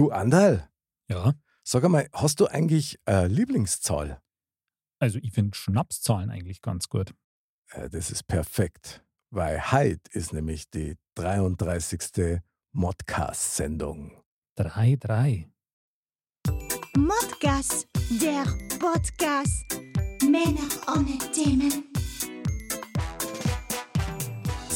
Du, Andal, Ja. sag einmal, hast du eigentlich eine Lieblingszahl? Also ich finde Schnapszahlen eigentlich ganz gut. Äh, das ist perfekt, weil heute ist nämlich die 33. Modcast-Sendung. 3-3. Modcast, der Podcast. Männer ohne Themen.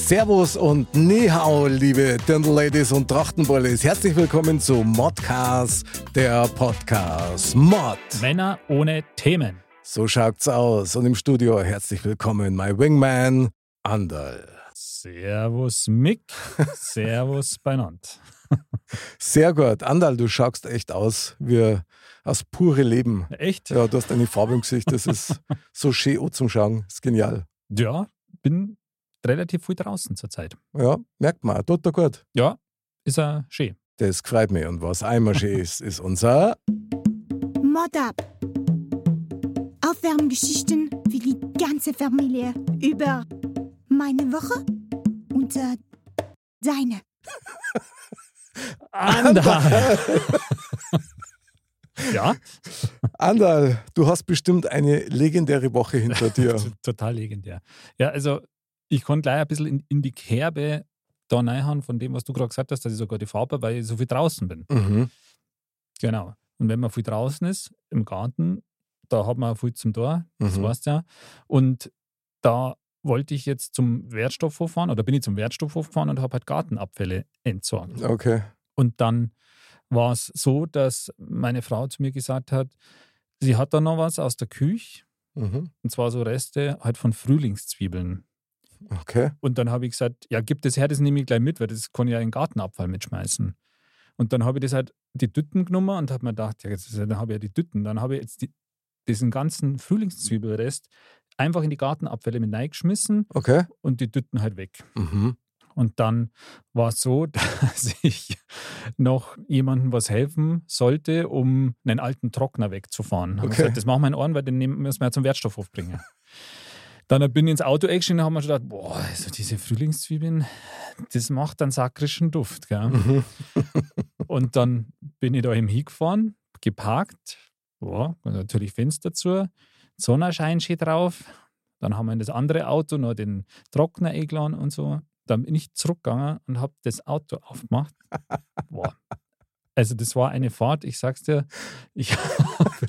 Servus und Nihau, liebe Dirndl-Ladies und Trachtenbullis. Herzlich willkommen zu Modcast, der Podcast. Mod. Männer ohne Themen. So schaut's aus. Und im Studio herzlich willkommen, my Wingman, Andal. Servus Mick. Servus Beinand. Sehr gut. Andal, du schaust echt aus wie aus pure Leben. Echt? Ja, du hast eine Farbe im Gesicht, das ist so schön zum Schauen. Ist genial. Ja, bin relativ viel draußen zurzeit. Ja, merkt man, tut da gut. Ja, ist er schön. Das freut mich. Und was einmal schön ist, ist unser Mod up. Aufwärmgeschichten für die ganze Familie über meine Woche und äh, deine. Andal. ja, Andal. Du hast bestimmt eine legendäre Woche hinter dir. total legendär. Ja, also ich konnte gleich ein bisschen in, in die Kerbe da reinhauen von dem, was du gerade gesagt hast, dass ich sogar die Farbe, weil ich so viel draußen bin. mhm. Genau. Und wenn man viel draußen ist, im Garten, da hat man auch viel zum Tor, das Mhm. weißt du ja. Und da wollte ich jetzt zum Wertstoffhof fahren oder bin ich zum Wertstoffhof gefahren und habe halt Gartenabfälle entsorgt. Okay. Und dann war es so, dass meine Frau zu mir gesagt hat, sie hat da noch was aus der Küche, Mhm. und zwar so Reste halt von Frühlingszwiebeln. Okay. Und dann habe ich gesagt, ja, gib das her, das nehme ich gleich mit, weil das kann ich ja in den Gartenabfall mitschmeißen. Und dann habe ich das halt die Dütten genommen und habe mir gedacht, ja, jetzt, dann habe ich ja die Dütten. Dann habe ich jetzt die, diesen ganzen Frühlingszwiebelrest einfach in die Gartenabfälle mit reingeschmissen Okay. und die Dütten halt weg. Mhm. Und dann war es so, dass ich noch jemandem was helfen sollte, um einen alten Trockner wegzufahren. Okay. gesagt, das machen wir in Ohren, weil den müssen wir ja zum Wertstoffhof bringen. Dann bin ich ins Auto eingestiegen und haben wir schon gedacht, boah, also diese Frühlingszwiebeln, das macht einen sakrischen Duft. Gell? Und dann bin ich da eben hingefahren, geparkt, und natürlich Fenster zu, Sonnenschein schön drauf. Dann haben wir in das andere Auto noch den Trockner eingeladen und so. Dann bin ich zurückgegangen und habe das Auto aufgemacht. Boah. Also das war eine Fahrt, ich sag's dir, ich habe,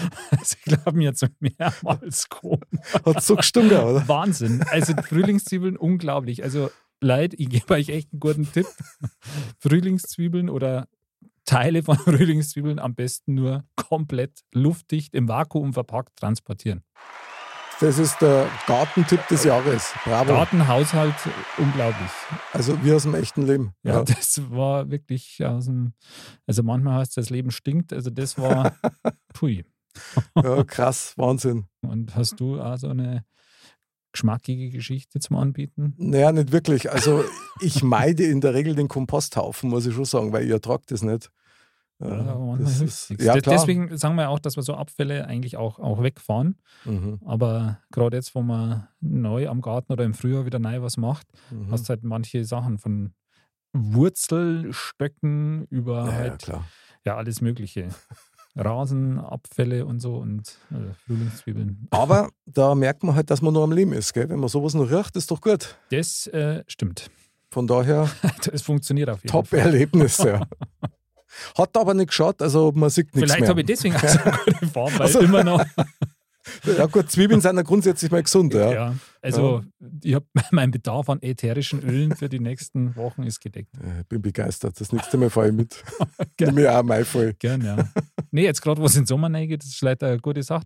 also ich glaube mir jetzt mehrmals gekommen. Hat so gestunken, oder? Wahnsinn. Also Frühlingszwiebeln, unglaublich. Also Leid, ich gebe euch echt einen guten Tipp. Frühlingszwiebeln oder Teile von Frühlingszwiebeln am besten nur komplett luftdicht im Vakuum verpackt transportieren. Das ist der Gartentipp des Jahres. Bravo. Gartenhaushalt, unglaublich. Also wie aus dem echten Leben. Ja, das war wirklich aus dem, also manchmal heißt das Leben stinkt, also das war, pui. Ja krass. Wahnsinn. Und hast du auch so eine geschmackige Geschichte zum Anbieten? Naja, nicht wirklich. Also ich meide in der Regel den Komposthaufen, muss ich schon sagen, weil ich ertrage das nicht. Äh, Ja, das ist, ja. Deswegen sagen wir auch, dass wir so Abfälle eigentlich auch, auch wegfahren. Mhm. Aber gerade jetzt, wo man neu am Garten oder im Frühjahr wieder neu was macht, Mhm. hast halt manche Sachen von Wurzelstöcken über ja, halt ja alles Mögliche. Rasenabfälle und so und äh, Frühlingszwiebeln. Aber da merkt man halt, dass man nur am Leben ist. Gell? Wenn man sowas noch riecht, ist doch gut. Das äh, stimmt. Von daher Das funktioniert auf jeden Fall. Top-Erlebnis. Ja. Hat aber nicht geschaut, also man sieht nichts Vielleicht mehr. habe ich deswegen auch so gute Form, weil Also- immer noch. Ja gut, Zwiebeln sind ja grundsätzlich mal gesund. Ja. Ja. also ich habe mein Bedarf an ätherischen Ölen für die nächsten Wochen ist gedeckt. Ich bin begeistert. Das nächste Mal fahre ich mit. Nimm mir auch mal voll. Gern, ja. Nee, jetzt gerade, wo es in den Sommer reingeht, das ist vielleicht eine gute Sache.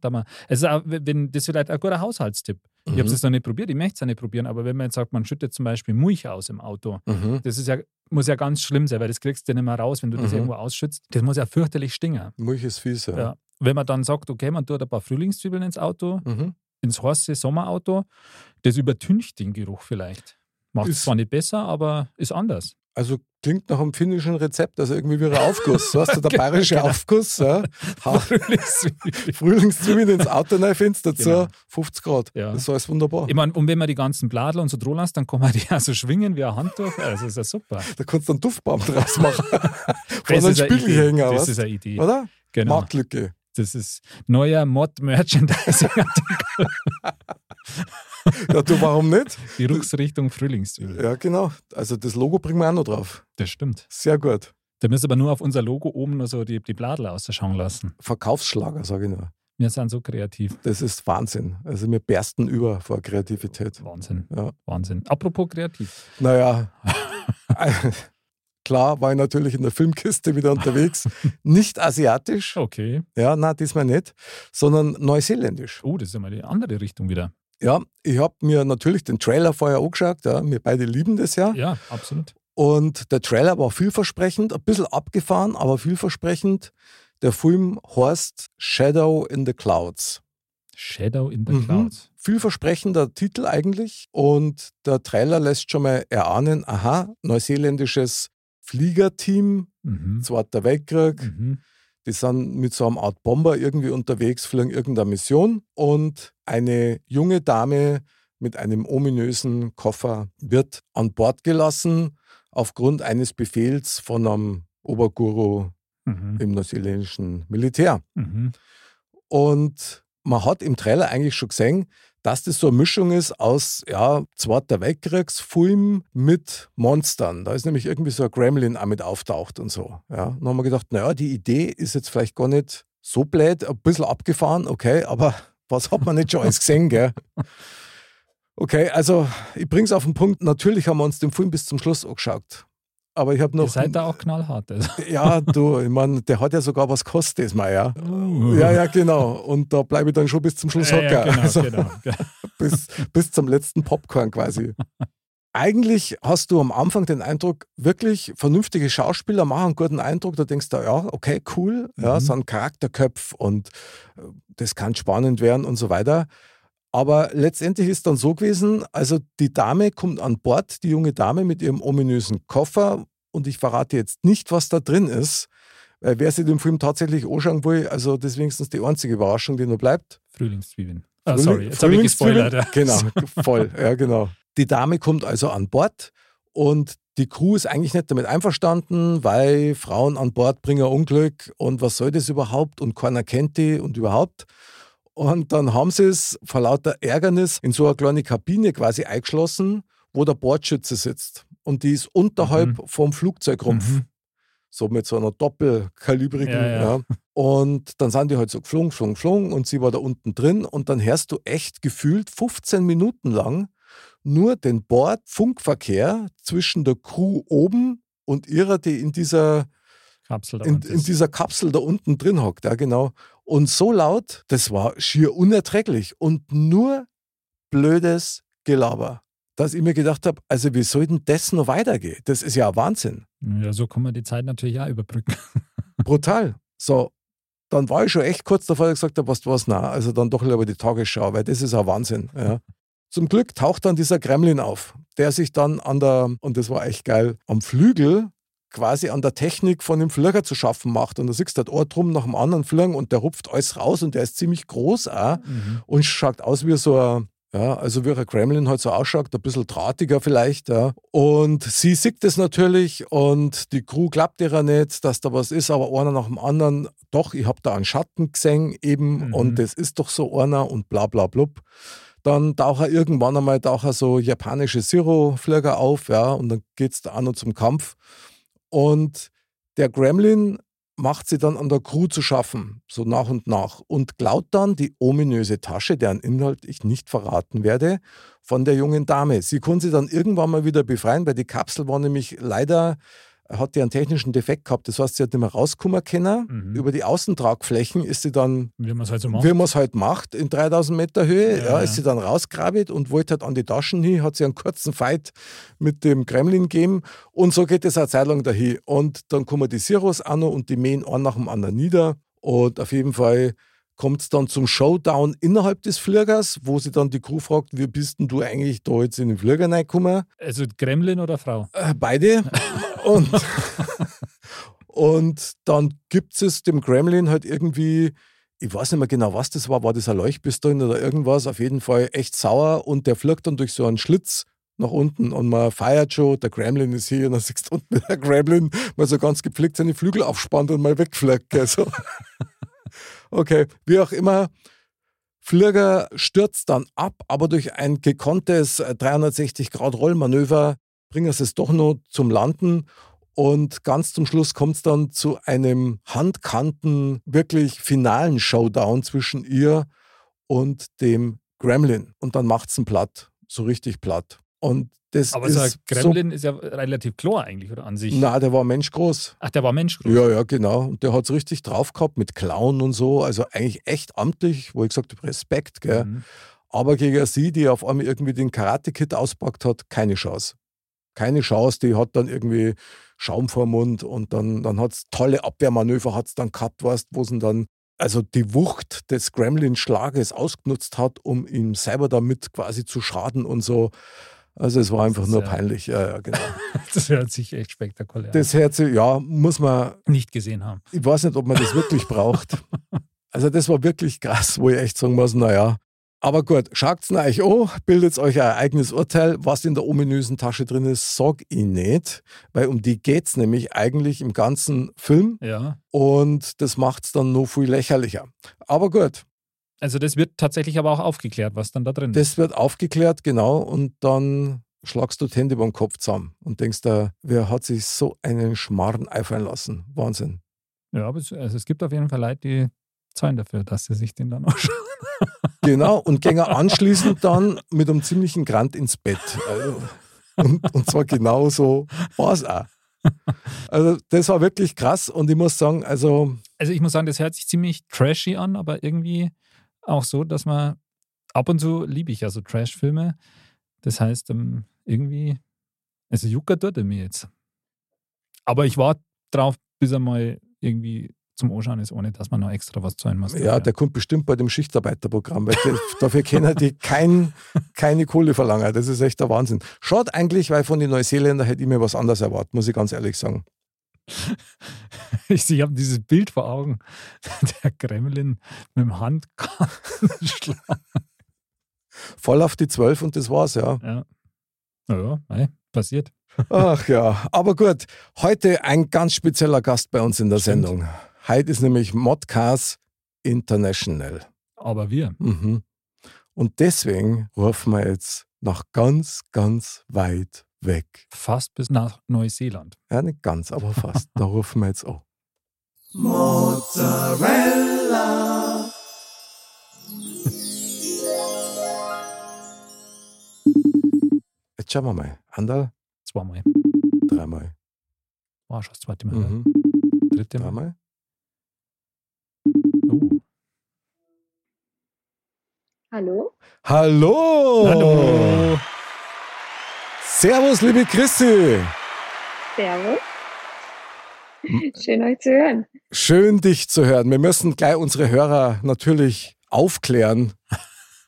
Es ist auch, wenn, das ist vielleicht ein guter Haushaltstipp. Ich habe Mhm. es noch nicht probiert, ich möchte es auch nicht probieren, aber wenn man jetzt sagt, man schüttet zum Beispiel Milch aus im Auto, Mhm. das ist ja, muss ja ganz schlimm sein, weil das kriegst du nicht mehr raus, wenn du das Mhm. irgendwo ausschützt. Das muss ja fürchterlich stingen. Milch ist fies. Ja. Ja. Wenn man dann sagt, okay, man tut ein paar Frühlingszwiebeln ins Auto, Mhm. ins heiße Sommerauto, das übertüncht den Geruch vielleicht. Macht es Ist- zwar nicht besser, aber ist anders. Also klingt nach einem finnischen Rezept, also irgendwie wie ein Aufguss. So hast du der Genau, bayerische genau. Aufguss. Ja. Frühlingszwiebeln. Frühlingszwiebeln ins Auto rein findest, dazu Genau. 50 Grad. Ja. Das ist alles wunderbar. Ich meine, und wenn man die ganzen Bladel und so dran lässt, dann kann man die auch so schwingen wie ein Handtuch. Also ist ja super. Da kannst du einen Duftbaum draus machen. Von Das einem ist eine Idee. Spiegelhänger, Das was? ist eine Idee. Oder? Genau. Marktlücke. Das ist neuer Mod-Merchandising. Ja, du, warum nicht? Die Ruchsrichtung Frühlingszwiebel. Ja, genau. Also das Logo bringen wir auch noch drauf. Das stimmt. Sehr gut. Da müssen wir nur auf unser Logo oben nur so die, die Bladel ausschauen lassen. Verkaufsschlager, sage ich nur. Wir sind so kreativ. Das ist Wahnsinn. Also wir bersten über vor Kreativität. Wahnsinn. Ja. Wahnsinn. Apropos kreativ. Naja, klar war ich natürlich in der Filmkiste wieder unterwegs. Nicht asiatisch, Okay. ja, na diesmal nicht, sondern neuseeländisch. Oh, das ist ja mal die andere Richtung wieder. Ja, ich habe mir natürlich den Trailer vorher angeschaut. Ja, wir beide lieben das ja. Ja, absolut. Und der Trailer war vielversprechend, ein bisschen abgefahren, aber vielversprechend. Der Film heißt Shadow in the Clouds. Shadow in the Mhm. Clouds. Vielversprechender Titel eigentlich. Und der Trailer lässt schon mal erahnen, aha, neuseeländisches Fliegerteam, Mhm. Zweiter Weltkrieg. Mhm. Die sind mit so einer Art Bomber irgendwie unterwegs, fliegen irgendeine Mission. Und eine junge Dame mit einem ominösen Koffer wird an Bord gelassen aufgrund eines Befehls von einem Oberguru Mhm. im neuseeländischen Militär. Mhm. Und man hat im Trailer eigentlich schon gesehen, dass das so eine Mischung ist aus ja, Zweiter Weltkriegsfilm mit Monstern. Da ist nämlich irgendwie so ein Gremlin auch mit auftaucht und so. Ja. Dann haben wir gedacht, naja, die Idee ist jetzt vielleicht gar nicht so blöd, ein bisschen abgefahren, okay, aber was hat man nicht schon alles gesehen, gell? Okay, also ich bring's auf den Punkt. Natürlich haben wir uns den Film bis zum Schluss angeschaut. Aber ich habe noch. Ihr seid da auch knallhart. Also. Ja, du, ich meine, der hat ja sogar was kostet, mal, ja. Uh. Ja, ja, genau. Und da bleibe ich dann schon bis zum Schluss Ja, hocken. ja, genau, also genau. bis, bis zum letzten Popcorn quasi. Eigentlich hast du am Anfang den Eindruck, wirklich vernünftige Schauspieler machen einen guten Eindruck. Da denkst du, ja, okay, cool, ja, Mhm. so ein Charakterköpf und äh, das kann spannend werden und so weiter. Aber letztendlich ist dann so gewesen, also die Dame kommt an Bord, die junge Dame mit ihrem ominösen Koffer und ich verrate jetzt nicht, was da drin ist. Weil wer sich den Film tatsächlich anschauen will, also das ist wenigstens die einzige Überraschung, die noch bleibt. Frühlingszwiebeln. Ah, Frühling- sorry, jetzt habe ich gespoilert. Genau, voll, ja genau. Die Dame kommt also an Bord und die Crew ist eigentlich nicht damit einverstanden, weil Frauen an Bord bringen Unglück und was soll das überhaupt und keiner kennt die und überhaupt. Und dann haben sie es vor lauter Ärgernis in so eine kleine Kabine quasi eingeschlossen, wo der Bordschütze sitzt. Und die ist unterhalb vom Flugzeugrumpf. Mhm. So mit so einer doppelkalibrigen. Ja, ja. Ja, Und dann sind die halt so geflogen, geflogen, geflogen und sie war da unten drin und dann hörst du echt gefühlt 15 Minuten lang nur den Bordfunkverkehr zwischen der Crew oben und ihrer, die in dieser, Kapsel da in, unten in dieser Kapsel da unten drin hockt. Ja, genau. Und so laut, das war schier unerträglich und nur blödes Gelaber. Dass ich mir gedacht habe, also wie soll denn das noch weitergehen? Das ist ja ein Wahnsinn. Ja, so kann man die Zeit natürlich auch überbrücken. brutal. So, dann war ich schon echt kurz davor, dass ich gesagt habe, was du was, na, also dann doch lieber die Tagesschau, weil das ist ein Wahnsinn. Ja. Zum Glück taucht dann dieser Gremlin auf, der sich dann an der, und das war echt geil, am Flügel quasi an der Technik von dem Flieger zu schaffen macht. Und da siehst du das Ohr drum nach dem anderen fliegen und der rupft alles raus und der ist ziemlich groß auch Mhm. und schaut aus wie so ein, ja, also wie ein Gremlin halt so ausschaut, ein bisschen drahtiger vielleicht, ja. Und sie sieht das natürlich und die Crew glaubt ihr nicht, dass da was ist, aber einer nach dem anderen, doch, ich habe da einen Schatten gesehen eben Mhm. und das ist doch so einer und bla bla blub. Dann taucht er irgendwann einmal taucht er so japanische Zero-Flieger auf, ja, und dann geht es da auch noch zum Kampf. Und der Gremlin macht sie dann an der Crew zu schaffen, so nach und nach, und klaut dann die ominöse Tasche, deren Inhalt ich nicht verraten werde, von der jungen Dame. Sie konnte sie dann irgendwann mal wieder befreien, weil die Kapsel war nämlich leider, hat die einen technischen Defekt gehabt. Das heißt, sie hat nicht mehr rauskommen können. Mhm. Über die Außentragflächen ist sie dann Wie man es halt so macht. wie man es halt macht, in 3000 Meter Höhe, ja, Ja, ist sie dann rausgrabit und wollte halt an die Taschen hin, hat sie einen kurzen Fight mit dem Kremlin gegeben und so geht es eine Zeit lang dahin. Und dann kommen die Siros noch und die mähen einen nach dem anderen nieder und auf jeden Fall kommt es dann zum Showdown innerhalb des Fliegers, wo sie dann die Crew fragt, wie bist denn du eigentlich da jetzt in den Flieger reingekommen? Also Gremlin oder Frau? Äh, beide. und, und dann gibt es dem Gremlin halt irgendwie, ich weiß nicht mehr genau, was das war, war das ein Leuchtpistoln oder irgendwas, auf jeden Fall echt sauer und der fliegt dann durch so einen Schlitz nach unten und man feiert schon, der Gremlin ist hier und dann siehst du unten der Gremlin mal so ganz gepflegt seine Flügel aufspannt und mal wegfliegt. Also. okay, wie auch immer. Flieger stürzt dann ab, aber durch ein gekonntes 360-Grad-Rollmanöver bringen sie es doch noch zum Landen und ganz zum Schluss kommt es dann zu einem handkanten, wirklich finalen Showdown zwischen ihr und dem Gremlin. Und dann macht es ihn platt, so richtig platt. Und das Aber ist so Gremlin so, ist ja relativ klar eigentlich, oder an sich? Na, der war menschgroß. Ach, der war menschgroß. Ja, ja, genau. Und der hat es richtig drauf gehabt mit Clown und so. Also eigentlich echt amtlich, wo ich gesagt habe, Respekt, gell. Mhm. Aber gegen sie, die auf einmal irgendwie den Karate-Kit auspackt hat, keine Chance. Keine Chance, die hat dann irgendwie Schaum vor Mund und dann, dann hat es tolle Abwehrmanöver, hat es dann gehabt, weißt, wo sie dann also die Wucht des Gremlin-Schlages ausgenutzt hat, um ihm selber damit quasi zu schaden und so. Also es war einfach nur ja- peinlich. Ja, ja, genau. Das hört sich echt spektakulär Das Herz, ja, muss man, an. Nicht gesehen haben. ich weiß nicht, ob man das wirklich braucht. Also das war wirklich krass, wo ich echt sagen muss, naja. Aber gut, schaut's euch an, bildet euch ein eigenes Urteil. Was in der ominösen Tasche drin ist, sag ich nicht, weil um die geht's nämlich eigentlich im ganzen Film Ja. und das macht's dann noch viel lächerlicher. Aber gut, Also das wird tatsächlich aber auch aufgeklärt, was dann da drin ist. das wird aufgeklärt, genau, und dann schlagst du die Hände beim Kopf zusammen und denkst da, wer hat sich so einen Schmarrn einfallen lassen? Wahnsinn. Ja, aber es, also es gibt auf jeden Fall Leute, die zahlen dafür, dass sie sich den dann anschauen. Genau, und gehen anschließend dann mit einem ziemlichen Grant ins Bett. Also, und, und zwar genauso war es auch. Also, das war wirklich krass und ich muss sagen, also, Also ich muss sagen, das hört sich ziemlich trashy an, aber irgendwie auch so, dass man ab und zu liebe ich ja so Trash-Filme. Das heißt, ähm, irgendwie, also juckert tut er mir jetzt. Aber ich warte drauf, bis er mal irgendwie zum Anschauen ist, ohne dass man noch extra was zahlen muss. ja, der kommt bestimmt bei dem Schichtarbeiterprogramm, weil die, dafür können die kein, keine Kohle verlangen. Das ist echt der Wahnsinn. Schaut eigentlich, weil von den Neuseeländern hätte ich mir was anderes erwartet, muss ich ganz ehrlich sagen. ich, ich habe dieses Bild vor Augen. Der Gremlin mit dem Handkantenschlag. Voll auf die Zwölf und das war's, ja. Ja. Ja, mei, passiert. Ach ja, aber gut. Heute ein ganz spezieller Gast bei uns in der Stimmt. Sendung. Heute ist nämlich Modcast International. Aber wir. Mhm. Und deswegen rufen wir jetzt nach ganz, ganz weit weg. Fast bis nach Neuseeland. Ja, nicht ganz, aber fast. da rufen wir jetzt an. Jetzt schauen wir mal. Andal, Zweimal. dreimal. War schon das zweite Mal. Mhm. Dritte Mal. Dreimal. Hallo? Hallo! Hallo. Servus, liebe Christi! Servus. Schön euch zu hören. Schön, dich zu hören. Wir müssen gleich unsere Hörer natürlich aufklären.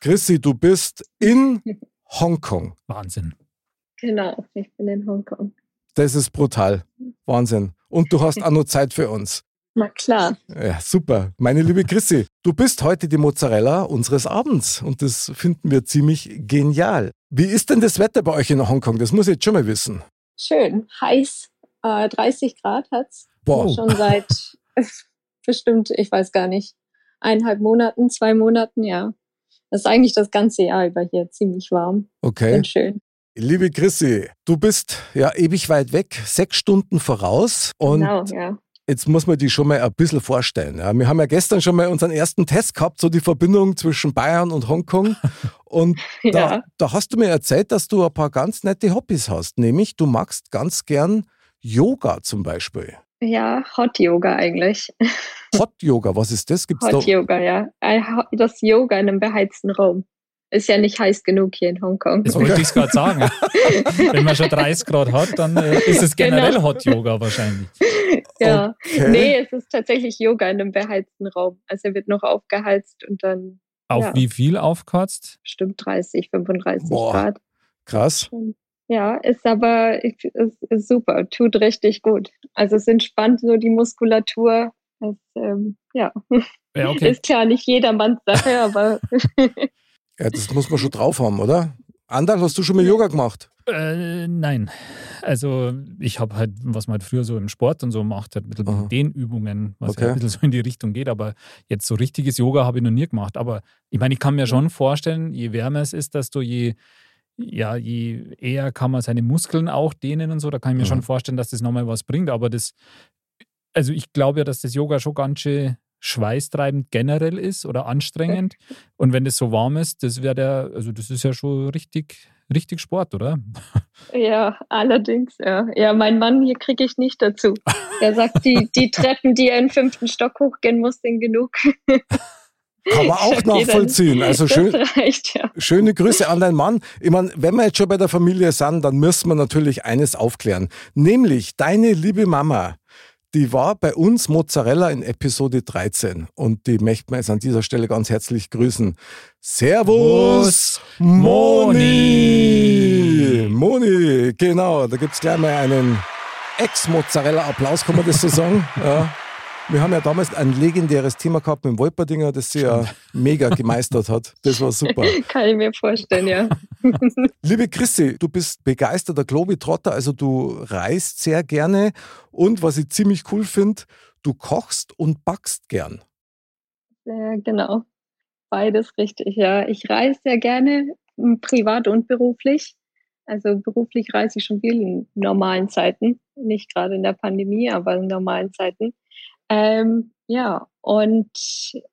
Chrissy, du bist in Hongkong. Wahnsinn. Genau, ich bin in Hongkong. Das ist brutal. Wahnsinn. Und du hast auch noch Zeit für uns. Na klar. Ja, super. Meine liebe Chrissy, du bist heute die Mozzarella unseres Abends und das finden wir ziemlich genial. Wie ist denn das Wetter bei euch in Hongkong? Das muss ich jetzt schon mal wissen. Schön. Heiß. Äh, 30 Grad hat's Boah, schon seit bestimmt, ich weiß gar nicht, eineinhalb Monaten, zwei Monaten, ja. Das ist eigentlich das ganze Jahr über hier ziemlich warm okay. und schön. Liebe Chrissy, du bist ja ewig weit weg, sechs Stunden voraus und genau, ja. Jetzt muss man die schon mal ein bisschen vorstellen. Ja. Wir haben ja gestern schon mal unseren ersten Test gehabt, so die Verbindung zwischen Bayern und Hongkong. Und da, Ja, da hast du mir erzählt, dass du ein paar ganz nette Hobbys hast. Nämlich, du magst ganz gern Yoga zum Beispiel. ja, Hot Yoga eigentlich. Hot Yoga, was ist das? Gibt's Hot da? Yoga, ja. Das Yoga in einem beheizten Raum. Ist ja nicht heiß genug hier in Hongkong. Das wollte ich gerade sagen. Wenn man schon 30 Grad hat, dann äh, ist es generell Genau. Hot Yoga wahrscheinlich. Ja. Okay. Nee, es ist tatsächlich Yoga in einem beheizten Raum. Also er wird noch aufgeheizt und dann Auf Ja. wie viel aufkotzt? bestimmt 30, 35 Boah. Grad. Krass. Ja, ist aber ist, ist super, tut richtig gut. Also es entspannt so die Muskulatur. Es, ähm, ja, Ja, okay. ist klar nicht jedermanns Sache, aber Ja, das muss man schon drauf haben, oder? Andal, hast du schon mal Yoga gemacht? Äh, nein. Also ich habe halt, was man halt früher so im Sport und so macht, halt ein bisschen Aha. Dehnübungen, was Okay. ja ein bisschen so in die Richtung geht, aber jetzt so richtiges Yoga habe ich noch nie gemacht. Aber ich meine, ich kann mir schon vorstellen, je wärmer es ist, desto je, ja, je eher kann man seine Muskeln auch dehnen und so. Da kann ich mir Mhm. schon vorstellen, dass das nochmal was bringt. Aber das, also ich glaube ja, dass das Yoga schon ganz schön schweißtreibend generell ist oder anstrengend. Und wenn das so warm ist, das wäre der, also das ist ja schon richtig, richtig Sport, oder? ja, allerdings, ja. Ja, mein Mann hier kriege ich nicht dazu. Er sagt, die, die Treppen, die er in den fünften Stock hochgehen muss, sind genug. Kann man auch nachvollziehen. Also schön, reicht, ja. Schöne Grüße an deinen Mann. Ich meine, wenn wir jetzt schon bei der Familie sind, dann müssen wir natürlich eines aufklären. Nämlich deine liebe Mama, die war bei uns Mozzarella in Episode 13 und die möchten wir jetzt an dieser Stelle ganz herzlich grüßen. Servus, Moni! Moni, genau, da gibt es gleich mal einen Ex-Mozzarella-Applaus, kann man das so sagen? Ja. Wir haben ja damals ein legendäres Thema gehabt mit dem Wolperdinger, das sie ja mega gemeistert hat. Das war super. Kann ich mir vorstellen, ja. Liebe Christi, du bist begeisterter Globetrotter, also du reist sehr gerne und was ich ziemlich cool finde, du kochst und backst gern. Ja, genau. Beides richtig, ja. Ich reise sehr gerne, privat und beruflich. Also beruflich reise ich schon viel in normalen Zeiten. Nicht gerade in der Pandemie, aber in normalen Zeiten. Ähm, ja, und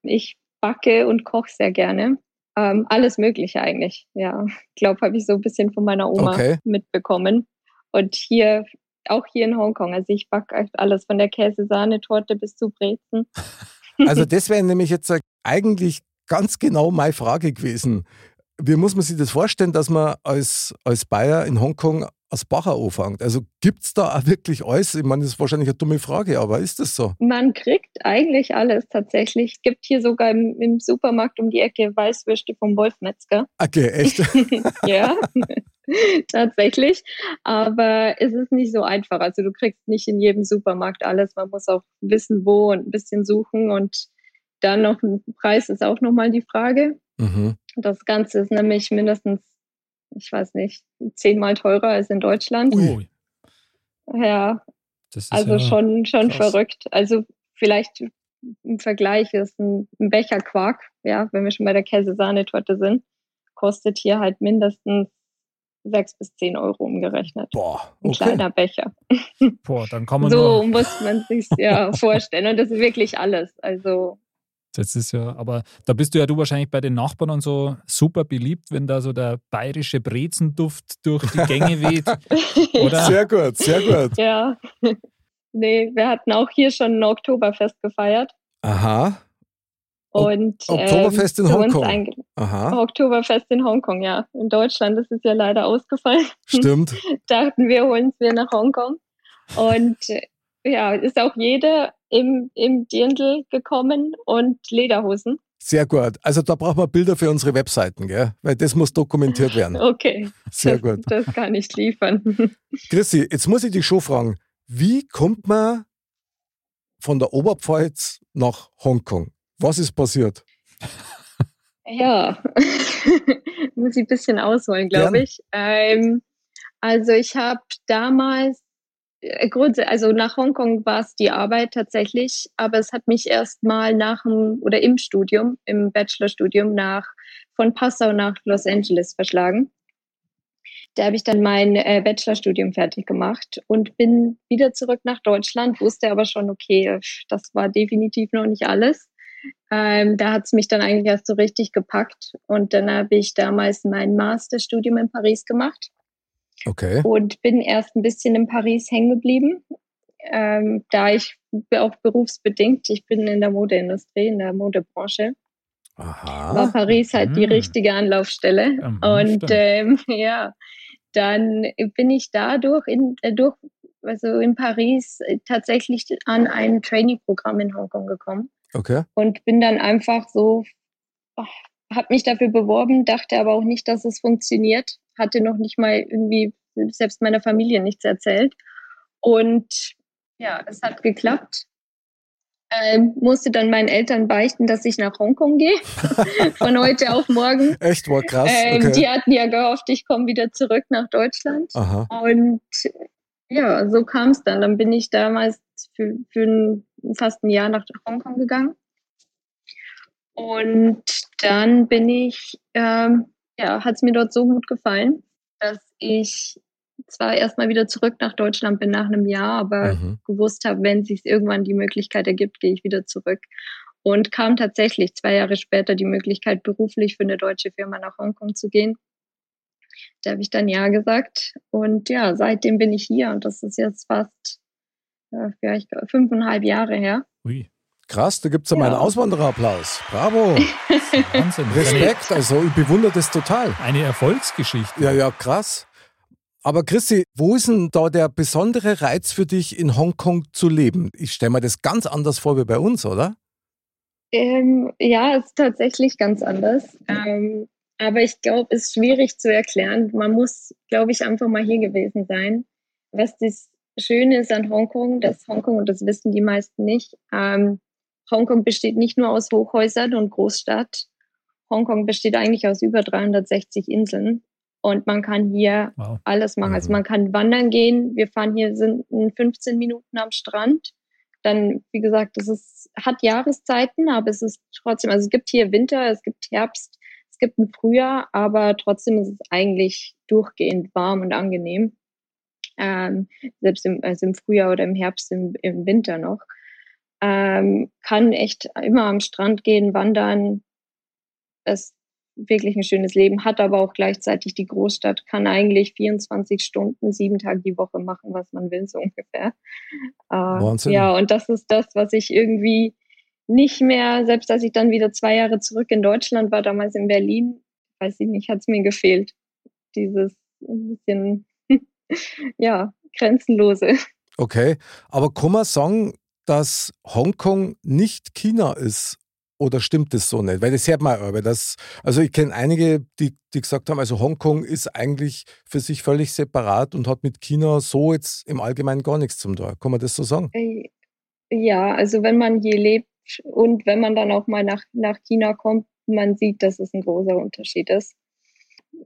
ich backe und koche sehr gerne. Ähm, alles Mögliche eigentlich, ja. Ich glaube, habe ich so ein bisschen von meiner Oma Okay. mitbekommen. Und hier, auch hier in Hongkong, also ich backe alles von der Käsesahnetorte bis zu Brezen. Also das wäre nämlich jetzt eigentlich ganz genau meine Frage gewesen. Wie muss man sich das vorstellen, dass man als, als Bayer in Hongkong als Bacher anfängt? Also gibt es da auch wirklich alles? Ich meine, das ist wahrscheinlich eine dumme Frage, aber ist das so? Man kriegt eigentlich alles tatsächlich. Es gibt hier sogar im, im Supermarkt um die Ecke Weißwürste vom Wolfmetzger. Okay, echt? ja, tatsächlich. Aber es ist nicht so einfach. Also du kriegst nicht in jedem Supermarkt alles. Man muss auch wissen, wo und ein bisschen suchen. Und dann noch ein Preis ist auch nochmal die Frage. mhm. Das Ganze ist nämlich mindestens, ich weiß nicht, zehnmal teurer als in Deutschland. Ui. Ja, das ist also ja, schon, schon krass. verrückt. Also vielleicht im Vergleich ist ein, ein Becher Quark, ja, wenn wir schon bei der Käsesahnetorte sind, kostet hier halt mindestens sechs bis zehn Euro umgerechnet. Boah, Ein okay. kleiner Becher. Boah, dann kann man So nur, muss man sich ja vorstellen. Und das ist wirklich alles. Also das ist ja, aber da bist du ja du wahrscheinlich bei den Nachbarn und so super beliebt, wenn da so der bayerische Brezenduft durch die Gänge weht. Oder? Sehr gut, sehr gut. ja. nee, wir hatten auch hier schon ein Oktoberfest gefeiert. Aha, Und Oktoberfest in zu uns Hongkong. aha, Oktoberfest in Hongkong, ja. In Deutschland ist es ja leider ausgefallen. stimmt. Dachten wir, holen wir nach Hongkong. Und äh, ja, ist auch jeder im, im Dirndl gekommen und Lederhosen. Sehr gut. Also da brauchen wir Bilder für unsere Webseiten, gell? Weil das muss dokumentiert werden. Okay, Sehr das, gut. das kann ich liefern. Chrissy, jetzt muss ich dich schon fragen, wie kommt man von der Oberpfalz nach Hongkong? Was ist passiert? Ja, muss ich ein bisschen ausholen, glaube ich. Ähm, also ich habe damals, äh, Grund, also nach Hongkong war es die Arbeit tatsächlich, aber es hat mich erst mal nach dem oder im Studium, im Bachelorstudium nach von Passau nach Los Angeles verschlagen. Da habe ich dann mein äh, Bachelorstudium fertig gemacht und bin wieder zurück nach Deutschland, wusste aber schon, okay, das war definitiv noch nicht alles. Ähm, da hat es mich dann eigentlich erst so richtig gepackt. Und dann habe ich damals mein Masterstudium in Paris gemacht Okay. und bin erst ein bisschen in Paris hängen geblieben. Ähm, da ich auch berufsbedingt, ich bin in der Modeindustrie, in der Modebranche, war Aha. Paris halt die Mhm. richtige Anlaufstelle. Mhm, und ähm, ja, dann bin ich dadurch in, äh, durch also in Paris äh, tatsächlich an ein Trainee-Programm in Hongkong gekommen Okay. und bin dann einfach so, habe mich dafür beworben, dachte aber auch nicht, dass es funktioniert, hatte noch nicht mal irgendwie selbst meiner Familie nichts erzählt. Und ja, es hat geklappt. Ähm, musste dann meinen Eltern beichten, dass ich nach Hongkong gehe, von heute auf morgen. Echt, war krass. Ähm, Okay. Die hatten ja gehofft, ich komme wieder zurück nach Deutschland. Aha. Und ja, so kam es dann. Dann bin ich damals für, für ein, fast ein Jahr nach Hongkong gegangen. Und dann bin ich, ähm, ja, hat es mir dort so gut gefallen, dass ich zwar erstmal wieder zurück nach Deutschland bin nach einem Jahr, aber Mhm. gewusst habe, wenn sich irgendwann die Möglichkeit ergibt, gehe ich wieder zurück. Und kam tatsächlich zwei Jahre später die Möglichkeit, beruflich für eine deutsche Firma nach Hongkong zu gehen. Da habe ich dann Ja gesagt. Und ja, seitdem bin ich hier und das ist jetzt fast ja, vielleicht fünfeinhalb Jahre her. Ui, Krass, da gibt es ja mal einen Ja. Auswandererapplaus. Bravo. Wahnsinn. Respekt, also ich bewundere das total. Eine Erfolgsgeschichte. Ja, ja, krass. Aber Christi, wo ist denn da der besondere Reiz für dich, in Hongkong zu leben? Ich stelle mir das ganz anders vor wie bei uns, oder? Ähm, ja, ist tatsächlich ganz anders. Ähm, aber ich glaube, es ist schwierig zu erklären. Man muss, glaube ich, einfach mal hier gewesen sein. Was das Schöne ist an Hongkong, dass Hongkong, und das wissen die meisten nicht, ähm, Hongkong besteht nicht nur aus Hochhäusern und Großstadt. Hongkong besteht eigentlich aus über 360 Inseln. Und man kann hier Wow. alles machen. Also Mhm. man kann wandern gehen. Wir fahren hier sind in 15 Minuten am Strand. Dann, wie gesagt, es ist, hat Jahreszeiten, aber es ist trotzdem, also es gibt hier Winter, es gibt Herbst, es gibt ein Frühjahr, aber trotzdem ist es eigentlich durchgehend warm und angenehm. Ähm, selbst im, also im Frühjahr oder im Herbst, im, im Winter noch. Ähm, kann echt immer am Strand gehen, wandern. Es wirklich ein schönes Leben, hat aber auch gleichzeitig die Großstadt, kann eigentlich 24 Stunden, sieben Tage die Woche machen, was man will, so ungefähr. Äh, Wahnsinn. Ja, und das ist das, was ich irgendwie nicht mehr, selbst als ich dann wieder zwei Jahre zurück in Deutschland war, damals in Berlin, weiß ich nicht, hat es mir gefehlt. Dieses ein bisschen, ja, grenzenlose. Okay, aber kann man sagen, dass Hongkong nicht China ist? Oder stimmt das so nicht? Weil das hört man aber. Das, also ich kenne einige, die, die gesagt haben, also Hongkong ist eigentlich für sich völlig separat und hat mit China so jetzt im Allgemeinen gar nichts zum tun. Kann man das so sagen? Äh, Ja, also wenn man hier lebt und wenn man dann auch mal nach, nach China kommt, man sieht, dass es ein großer Unterschied ist.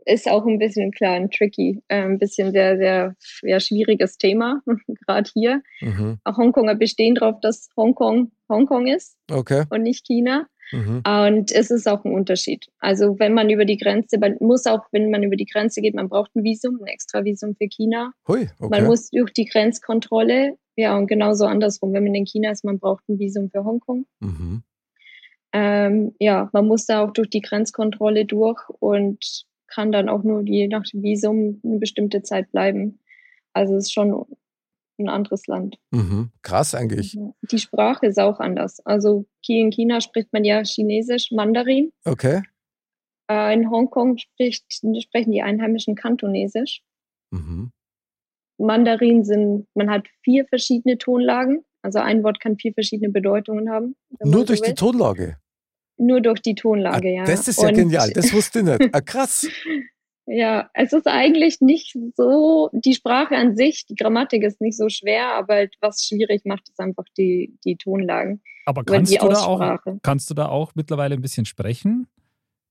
Ist auch ein bisschen klar ein tricky, ein bisschen sehr, sehr ja, schwieriges Thema, gerade hier. Mhm. Auch Hongkonger bestehen darauf, dass Hongkong Hongkong ist Okay. und nicht China. Mhm. Und es ist auch ein Unterschied. Also wenn man über die Grenze, man muss auch, wenn man über die Grenze geht, man braucht ein Visum, ein extra Visum für China. Hui, okay. Man muss durch die Grenzkontrolle, ja, und genauso andersrum, wenn man in China ist, man braucht ein Visum für Hongkong. mhm. Ähm, ja, man muss da auch durch die Grenzkontrolle durch und kann dann auch nur je nach dem Visum eine bestimmte Zeit bleiben. Also es ist schon ein anderes Land. Mhm. Krass eigentlich. Die Sprache ist auch anders. Also hier in China spricht man ja Chinesisch, Mandarin. Okay. Äh, in Hongkong spricht, sprechen die Einheimischen Kantonesisch. Mhm. Mandarin sind, man hat vier verschiedene Tonlagen. Also ein Wort kann vier verschiedene Bedeutungen haben. Nur so durch die will. Tonlage. Nur durch die Ah, Tonlage, ja. Das ist ja Und- genial. Das wusste ich nicht. Ah, krass. Ja, es ist eigentlich nicht so, die Sprache an sich, die Grammatik ist nicht so schwer, aber halt was schwierig macht, ist einfach die, dieTonlagen. Aber Oder kannst die du, da auch, kannst du da auch mittlerweile ein bisschen sprechen?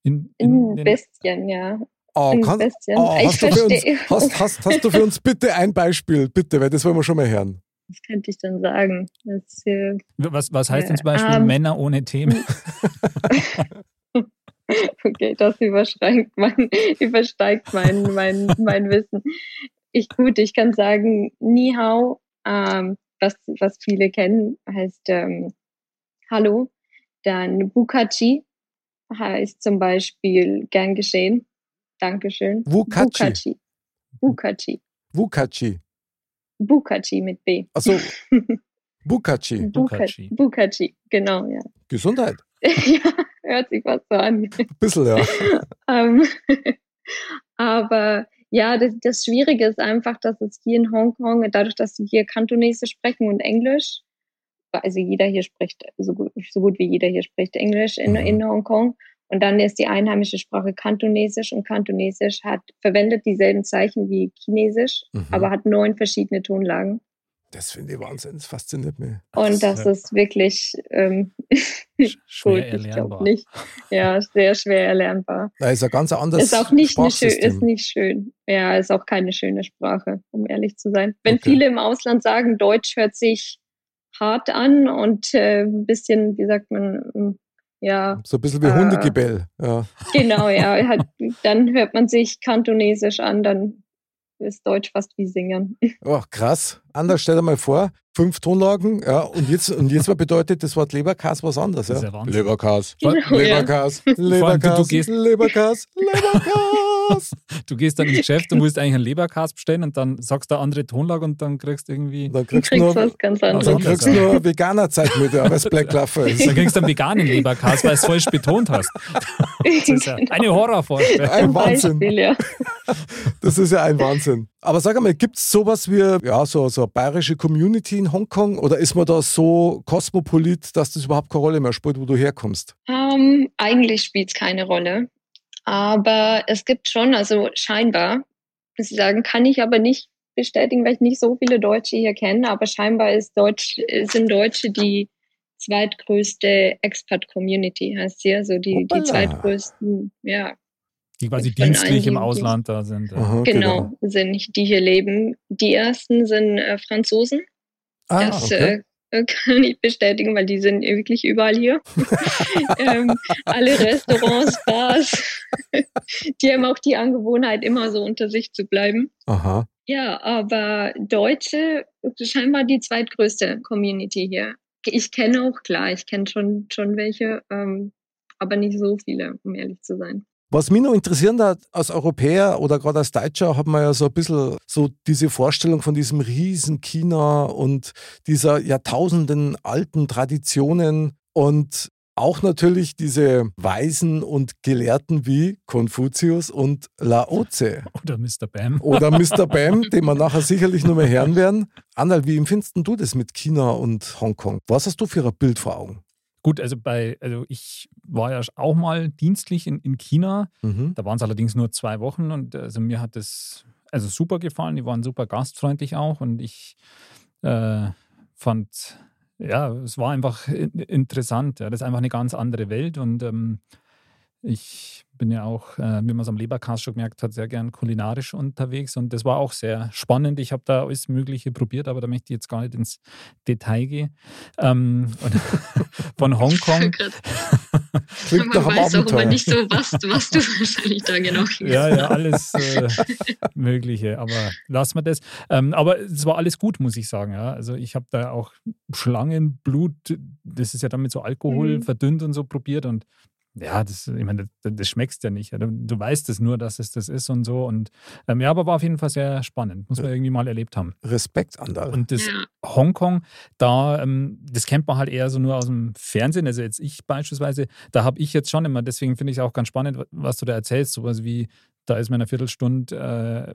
In, Ein den- bisschen, ja. Oh, Ein kann, bisschen. oh, hast, du für uns, hast, hast, hast du für uns bitte ein Beispiel? Bitte, weil das wollen wir schon mal hören. Was könnte ich dann sagen? Das, äh, was, was heißt denn zum Beispiel Ähm, Männer ohne Themen? okay, das überschränkt mein, übersteigt mein, mein, mein Wissen. Ich, gut, ich kann sagen, Ni Hao, ähm, was, was viele kennen, heißt ähm, Hallo. Dann Bukachi heißt zum Beispiel gern geschehen. Dankeschön. Wukachi. Bukachi. Wukachi. Bukachi mit B. Also Bukachi. Bukachi. Bukachi. Genau, ja. Gesundheit. ja, hört sich was so an. Ein bisschen, ja. Ähm, aber Ja, das, das Schwierige ist einfach, dass es hier in Hongkong, dadurch, dass sie hier Kantonesisch sprechen und Englisch, also jeder hier spricht, so gut, so gut wie jeder hier spricht Englisch in, Mhm. in Hongkong. Und dann ist die einheimische Sprache Kantonesisch und Kantonesisch hat, verwendet dieselben Zeichen wie Chinesisch, Mhm. aber hat neun verschiedene Tonlagen. Das finde ich Wahnsinn, das fasziniert mich. Und das Ja. ist wirklich ähm, Schwer gut, ich glaube nicht. Ja, sehr schwer erlernbar. Da ist ein ganz anderes ist auch nicht, eine schön, ist nicht schön. Ja, ist auch keine schöne Sprache, um ehrlich zu sein. Wenn Okay. viele im Ausland sagen, Deutsch hört sich hart an und äh, ein bisschen, wie sagt man, ja, So ein bisschen wie Äh. Hundegebell. Ja. genau, ja, halt, dann hört man sich Kantonesisch an, dann ist Deutsch fast wie Singen. Oh, krass. Anders, stell dir mal vor, fünf Tonlagen, ja, und jetzt, und jetzt mal bedeutet das Wort Leberkas was anderes. Das ist Ja? ja Wahnsinn. Leberkas, Genau, ja. Leberkas, allem, du- du Leberkas, gehst- Leberkas, Leberkas. Du gehst dann ins Geschäft und willst eigentlich einen Leberkas bestellen und dann sagst du eine andere Tonlage und dann kriegst du irgendwie. Dann Du kriegst du nur, was ganz dann anderes. kriegst du nur Veganer-Zeitmüde, aber es Black Laffer ist. Dann kriegst du einen veganen Leberkas, weil du es falsch betont hast. Das ist ja eine Horrorvorstellung. Ein Wahnsinn. Das ist ja ein Wahnsinn. Aber sag einmal, gibt es sowas wie ja, so, so eine bayerische Community in Hongkong oder ist man da so kosmopolit, dass das überhaupt keine Rolle mehr spielt, wo du herkommst? Ähm, eigentlich spielt es keine Rolle. Aber es gibt schon, also scheinbar, muss ich sagen, kann ich aber nicht bestätigen, weil ich nicht so viele Deutsche hier kenne, aber scheinbar ist Deutsch, sind Deutsche die zweitgrößte Expat-Community, heißt hier, also die, die zweitgrößten, ja, Die quasi dienstlich im Ausland da sind. Aha, genau, sind, die hier leben. Die ersten sind äh, Franzosen, Ah, das okay. äh, kann ich bestätigen, weil die sind wirklich überall hier. ähm, alle Restaurants, Bars, die haben auch die Angewohnheit, immer so unter sich zu bleiben. Aha. Ja, aber Deutsche, scheinbar die zweitgrößte Community hier. Ich kenne auch, klar, ich kenne schon, schon welche, ähm, aber nicht so viele, um ehrlich zu sein. Was mich noch interessieren hat, als Europäer oder gerade als Deutscher, hat man ja so ein bisschen so diese Vorstellung von diesem riesen China und dieser Jahrtausenden alten Traditionen und auch natürlich diese Weisen und Gelehrten wie Konfuzius und Laoze Oder Mr. Bam. oder Mr. Bam, den wir nachher sicherlich noch mehr hören werden. Annal, wie empfindest du das mit China und Hongkong? Was hast du für ein Bild vor Augen? Gut, also bei, also ich war ja auch mal dienstlich in, in China. Mhm. Da waren es allerdings nur zwei Wochen und also mir hat das also super gefallen. Die waren super gastfreundlich auch und ich äh, fand, ja, es war einfach in- interessant. Ja. Das ist einfach eine ganz andere Welt und ähm, ich bin ja auch, äh, wie man es am Lebercast schon gemerkt hat, sehr gern kulinarisch unterwegs und das war auch sehr spannend. Ich habe da alles Mögliche probiert, aber da möchte ich jetzt gar nicht ins Detail gehen. Ähm, und von Hongkong. Klingt Man nach einem weiß auch Abenteuer. immer nicht so, was, was du wahrscheinlich da genau Ja, ja, alles äh, Mögliche. Aber lassen wir das. Ähm, aber es war alles gut, muss ich sagen. Ja. Also ich habe da auch Schlangenblut, das ist ja dann mit so Alkohol Mhm. verdünnt und so probiert. Und ja, das, ich meine, das, das schmeckst ja nicht. Du, du weißt es nur, dass es das ist und so. Und ähm, ja, aber war auf jeden Fall sehr spannend. Muss man irgendwie mal erlebt haben. Respekt, Andal. Und das Ja. Hongkong, da, ähm, das kennt man halt eher so nur aus dem Fernsehen. Also jetzt ich beispielsweise, da habe ich jetzt schon immer, deswegen finde ich es auch ganz spannend, wa- was du da erzählst, sowas wie, da ist man eine Viertelstunde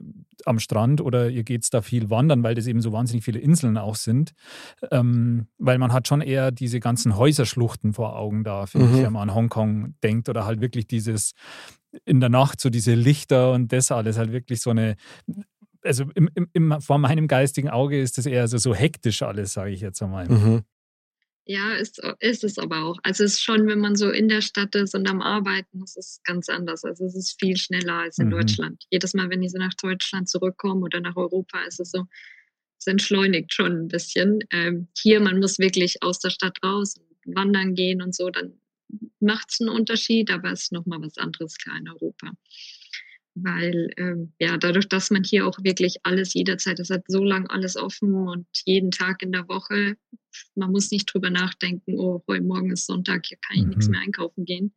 äh, am Strand oder ihr geht da viel wandern, weil das eben so wahnsinnig viele Inseln auch sind. Ähm, weil man hat schon eher diese ganzen Häuserschluchten vor Augen da, finde Mhm. ich, wenn man an Hongkong denkt oder halt wirklich dieses in der Nacht so diese Lichter und das alles halt wirklich so eine also im, im, im, vor meinem geistigen Auge ist das eher so, so hektisch alles, sage ich jetzt einmal. Mhm. Ja, ist, ist es aber auch. Also es ist schon, wenn man so in der Stadt ist und am Arbeiten, das ist ganz anders. Also es ist viel schneller als in Mhm. Deutschland. Jedes Mal, wenn ich so nach Deutschland zurückkomme oder nach Europa, ist es so, es entschleunigt schon ein bisschen. Ähm, hier, man muss wirklich aus der Stadt raus und wandern gehen und so, dann macht es einen Unterschied, aber es ist nochmal was anderes klar in Europa. Weil, ähm, ja, dadurch, dass man hier auch wirklich alles jederzeit, es hat so lange alles offen und jeden Tag in der Woche, man muss nicht drüber nachdenken, oh, heute Morgen ist Sonntag, hier kann ich nichts Mhm. mehr einkaufen gehen.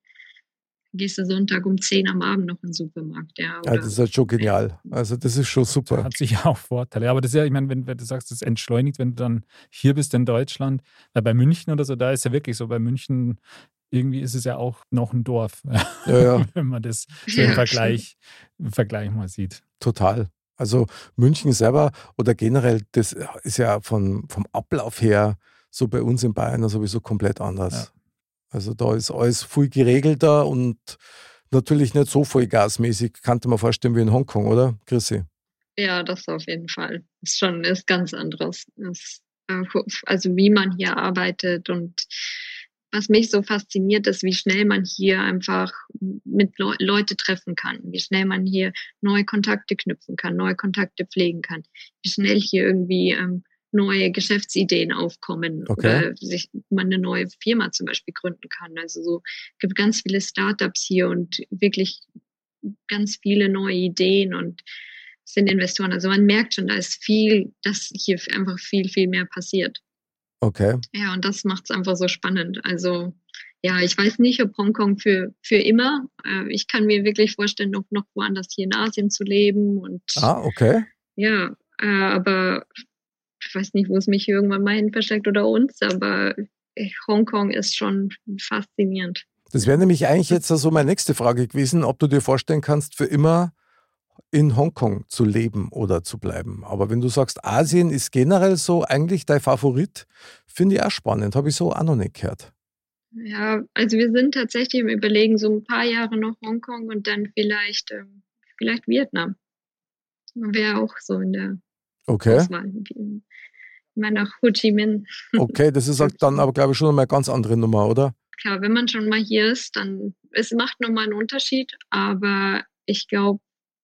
Gehst du Sonntag um 10 am Abend noch in den Supermarkt, ja. Ja, das ist halt schon genial. Also das ist schon super. Hat sicher auch Vorteile. Aber das ist ja, ich meine, wenn, wenn du sagst, das entschleunigt, wenn du dann hier bist in Deutschland, weil bei München oder so, da ist ja wirklich so, bei München, irgendwie ist es ja auch noch ein Dorf, Ja, ja. wenn man das so im Ja, Vergleich, im Vergleich mal sieht. Total. Also München selber oder generell, das ist ja von, vom Ablauf her so bei uns in Bayern sowieso komplett anders. Ja. Also da ist alles viel geregelter und natürlich nicht so vollgasmäßig, kannte man vorstellen wie in Hongkong, oder, Chrissy? Ja, das auf jeden Fall. Ist schon ist ganz anderes. Ist, äh, also wie man hier arbeitet und was mich so fasziniert, ist, wie schnell man hier einfach mit Leu Leute treffen kann, wie schnell man hier neue Kontakte knüpfen kann, neue Kontakte pflegen kann, wie schnell hier irgendwie ähm, neue Geschäftsideen aufkommen Okay. oder sich man eine neue Firma zum Beispiel gründen kann. Also so gibt ganz viele Startups hier und wirklich ganz viele neue Ideen und sind Investoren. Also man merkt schon, da ist viel, dass hier einfach viel, viel mehr passiert. Okay. Ja, und das macht es einfach so spannend. Also ja, ich weiß nicht, ob Hongkong für, für immer. Äh, ich kann mir wirklich vorstellen, noch, noch woanders hier in Asien zu leben. Und Ah, okay. ja, äh, aber ich weiß nicht, wo es mich irgendwann mal hin versteckt oder uns, aber Hongkong ist schon faszinierend. Das wäre nämlich eigentlich jetzt so meine nächste Frage gewesen, ob du dir vorstellen kannst, für immer in Hongkong zu leben oder zu bleiben. Aber wenn du sagst, Asien ist generell so eigentlich dein Favorit, finde ich auch spannend. Habe ich so auch noch nicht gehört. Ja, also wir sind tatsächlich im Überlegen, so ein paar Jahre noch Hongkong und dann vielleicht, ähm, vielleicht Vietnam. Wäre auch so in der Okay. Auswahl. Meine nach Ho Chi Minh. Okay, das ist halt dann aber, glaube ich, schon mal eine ganz andere Nummer, oder? Klar, wenn man schon mal hier ist, dann es macht nochmal einen Unterschied, aber ich glaube,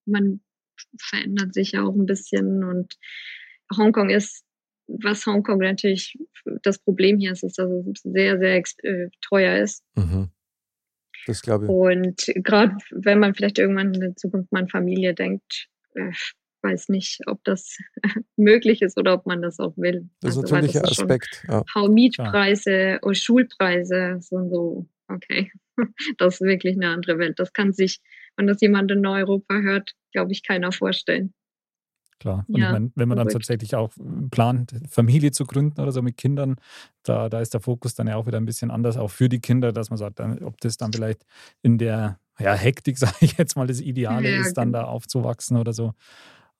man verändert sich ja auch ein bisschen und Hongkong ist, was Hongkong natürlich das Problem hier ist, ist, dass es sehr, sehr äh, teuer ist. Mhm. Das glaube ich. Und gerade wenn man vielleicht irgendwann in der Zukunft mal an Familie denkt, äh, weiß nicht, ob das möglich ist oder ob man das auch will. Das ist Also, natürlich ein Aspekt. Ja. Mietpreise und Schulpreise sind so, okay, das ist wirklich eine andere Welt. Das kann sich, wenn das jemand in Europa hört, glaube ich, keiner vorstellen. Klar. Und Ja, ich mein, wenn man dann verrückt. tatsächlich auch plant, Familie zu gründen oder so mit Kindern, da, da ist der Fokus dann ja auch wieder ein bisschen anders, auch für die Kinder, dass man sagt, dann, ob das dann vielleicht in der ja, Hektik, sage ich jetzt mal, das Ideale Ja, ist, dann genau. da aufzuwachsen oder so.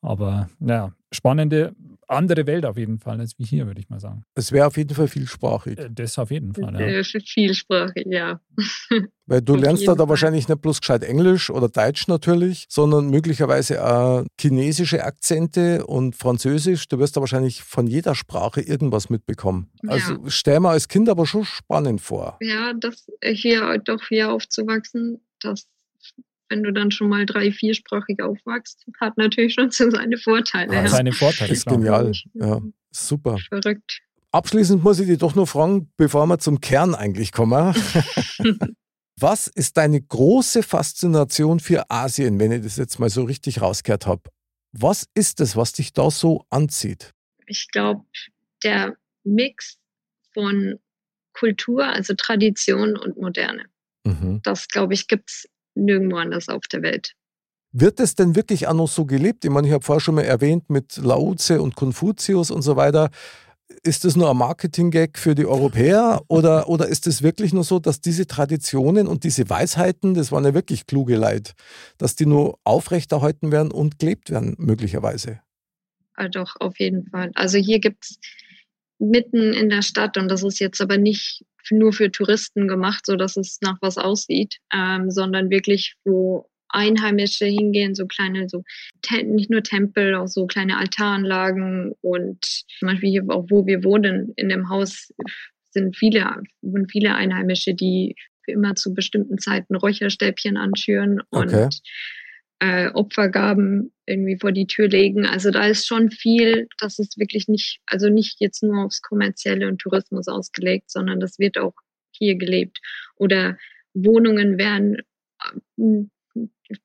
Aber ja, spannende, andere Welt auf jeden Fall als wie hier, würde ich mal sagen. Es wäre auf jeden Fall vielsprachig. Äh, Das auf jeden Fall, ja. Äh, vielsprachig, ja. Weil du auf lernst da, da Fall. wahrscheinlich nicht bloß gescheit Englisch oder Deutsch natürlich, sondern möglicherweise auch chinesische Akzente und Französisch. Du wirst da wahrscheinlich von jeder Sprache irgendwas mitbekommen. Ja. Also stell mir als Kind aber schon spannend vor. Ja, das hier doch hier aufzuwachsen, das, wenn du dann schon mal drei, viersprachig aufwachst, hat natürlich schon so seine Vorteile. Hat ja. seine Vorteile, ist klar. genial. Ja, super. Verrückt. Abschließend muss ich dich doch nur fragen, bevor wir zum Kern eigentlich kommen. Was ist deine große Faszination für Asien, wenn ich das jetzt mal so richtig rausgehört habe? Was ist es, was dich da so anzieht? ich glaube, der Mix von Kultur, also Tradition und Moderne, Mhm. das glaube ich, gibt's nirgendwo anders auf der Welt. Wird es denn wirklich auch noch so gelebt? Ich meine, ich habe vorher schon mal erwähnt mit Laoze und Konfuzius und so weiter. Ist das nur ein Marketing-Gag für die Europäer oder, oder ist es wirklich nur so, dass diese Traditionen und diese Weisheiten, das waren ja wirklich kluge Leute, dass die nur aufrechterhalten werden und gelebt werden, möglicherweise? Ah, doch, auf jeden Fall. Also hier gibt's mitten in der Stadt, und das ist jetzt aber nicht nur für Touristen gemacht, so dass es nach was aussieht, ähm, sondern wirklich, wo Einheimische hingehen, so kleine, so nicht nur Tempel, auch so kleine Altaranlagen und zum Beispiel hier auch, wo wir wohnen, in dem Haus sind viele, wohnen viele Einheimische, die immer zu bestimmten Zeiten Räucherstäbchen anschüren und. Äh, Opfergaben irgendwie vor die Tür legen. Also da ist schon viel, das ist wirklich nicht, also nicht jetzt nur aufs Kommerzielle und Tourismus ausgelegt, sondern das wird auch hier gelebt. Oder Wohnungen werden, äh,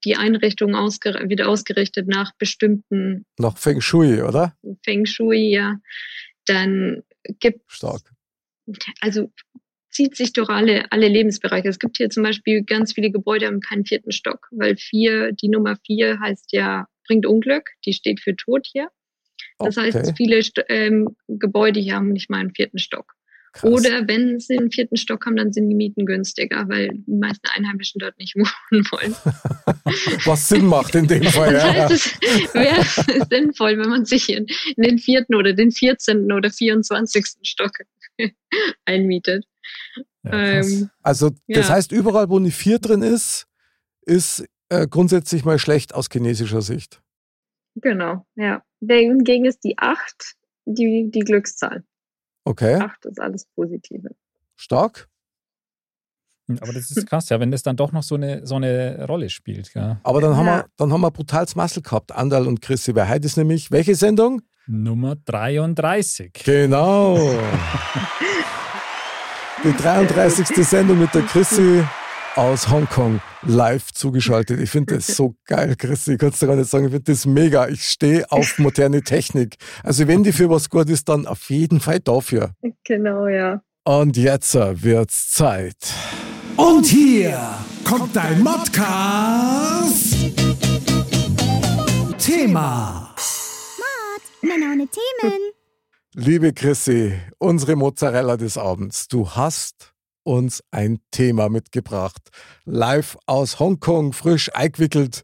die Einrichtung ausger wird ausgerichtet nach bestimmten Nach Feng Shui, oder? Feng Shui, ja. Dann gibt Stark. also zieht sich durch alle, alle Lebensbereiche. Es gibt hier zum Beispiel ganz viele Gebäude haben keinen vierten Stock, weil vier, die Nummer vier heißt ja, bringt Unglück, die steht für Tod hier. Das Okay. heißt, viele ähm, Gebäude hier haben nicht mal einen vierten Stock. Krass. Oder wenn sie einen vierten Stock haben, dann sind die Mieten günstiger, weil die meisten Einheimischen dort nicht wohnen wollen. Was Sinn macht in dem Fall. Das Ja, ja. heißt, es wäre sinnvoll, wenn man sich in, in den vierten oder den 14. oder 24. Stock einmietet. Ja. Ähm, Also das Ja. heißt, überall, wo eine 4 drin ist, ist äh, grundsätzlich mal schlecht aus chinesischer Sicht. genau, ja. Hingegen ist die 8 die, die Glückszahl. Okay, 8 ist alles Positive. stark. Aber das ist krass, ja, wenn das dann doch noch so eine, so eine Rolle spielt. Ja. Aber dann haben, Ja. wir, dann haben wir brutales Muscle gehabt, Andal und Chrissy, weil heute ist nämlich, welche Sendung? Nummer 33. Genau. Die 33. Sendung mit der Chrissy aus Hongkong live zugeschaltet. Ich finde das so geil, Chrissy. Ich kann es dir gar nicht sagen. Ich finde das mega. Ich stehe auf moderne Technik. Also wenn die für was gut ist, dann auf jeden Fall dafür. Genau, ja. Und jetzt wird's Zeit. Und hier kommt dein Modcast. Thema. Männer ohne Themen. Liebe Chrissy, unsere Mozzarella des Abends, du hast uns ein Thema mitgebracht. Live aus Hongkong, frisch eingewickelt.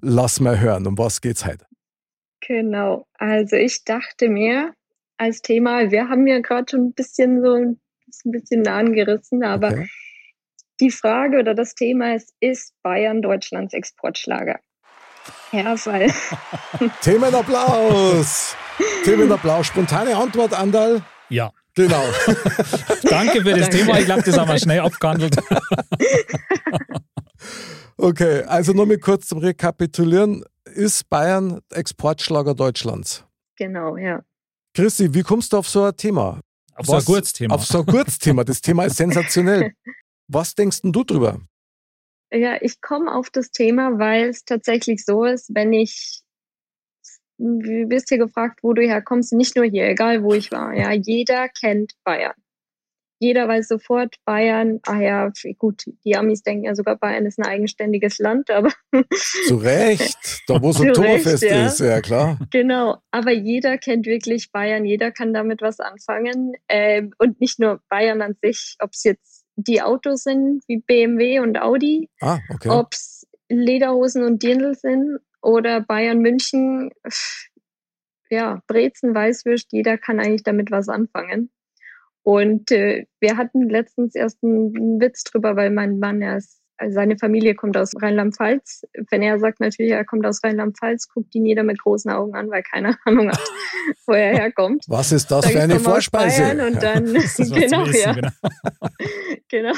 Lass mal hören, um was geht's heute? Genau. Also ich dachte mir als Thema, wir haben ja gerade schon ein bisschen so ein bisschen angerissen, aber Okay. die Frage oder das Thema ist, ist Bayern Deutschlands Exportschlager? Ja, weil Themenapplaus! Themenapplaus. Spontane Antwort, Andal? Ja, Genau. danke für das Danke. Thema. Ich glaube, das haben wir schnell abgehandelt. Okay, also nur mal kurz zum Rekapitulieren. Ist Bayern Exportschlager Deutschlands? genau, ja. Chrissy, wie kommst du auf so ein Thema? Auf so ein Was- gutes Thema. Auf so ein Kurzthema. Das Thema ist sensationell. Was denkst denn du drüber? Ja, ich komme auf das Thema, weil es tatsächlich so ist, wenn ich, du bist hier gefragt, wo du herkommst, nicht nur hier, egal wo ich war, ja, jeder kennt Bayern. Jeder weiß sofort Bayern, ah ja, gut, die Amis denken ja sogar, Bayern ist ein eigenständiges Land, aber Zu Recht. Da, wo Zu Oktoberfest Recht, ja. ist, ja klar. Genau, aber jeder kennt wirklich Bayern, jeder kann damit was anfangen. Ähm, und nicht nur Bayern an sich, ob es jetzt die Autos sind wie BMW und Audi, Ah, okay. ob es Lederhosen und Dirndl sind oder Bayern München, pff, ja, Brezen, Weißwürst, jeder kann eigentlich damit was anfangen. Und äh, wir hatten letztens erst einen Witz drüber, weil mein Mann, er ist, also seine Familie kommt aus Rheinland-Pfalz. Wenn er sagt natürlich, er kommt aus Rheinland-Pfalz, guckt ihn jeder mit großen Augen an, weil keine Ahnung hat, wo er herkommt. Was ist das Sag für eine Vorspeise? Bayern Und dann, Das ist was genau, wissen, ja, genau. genau.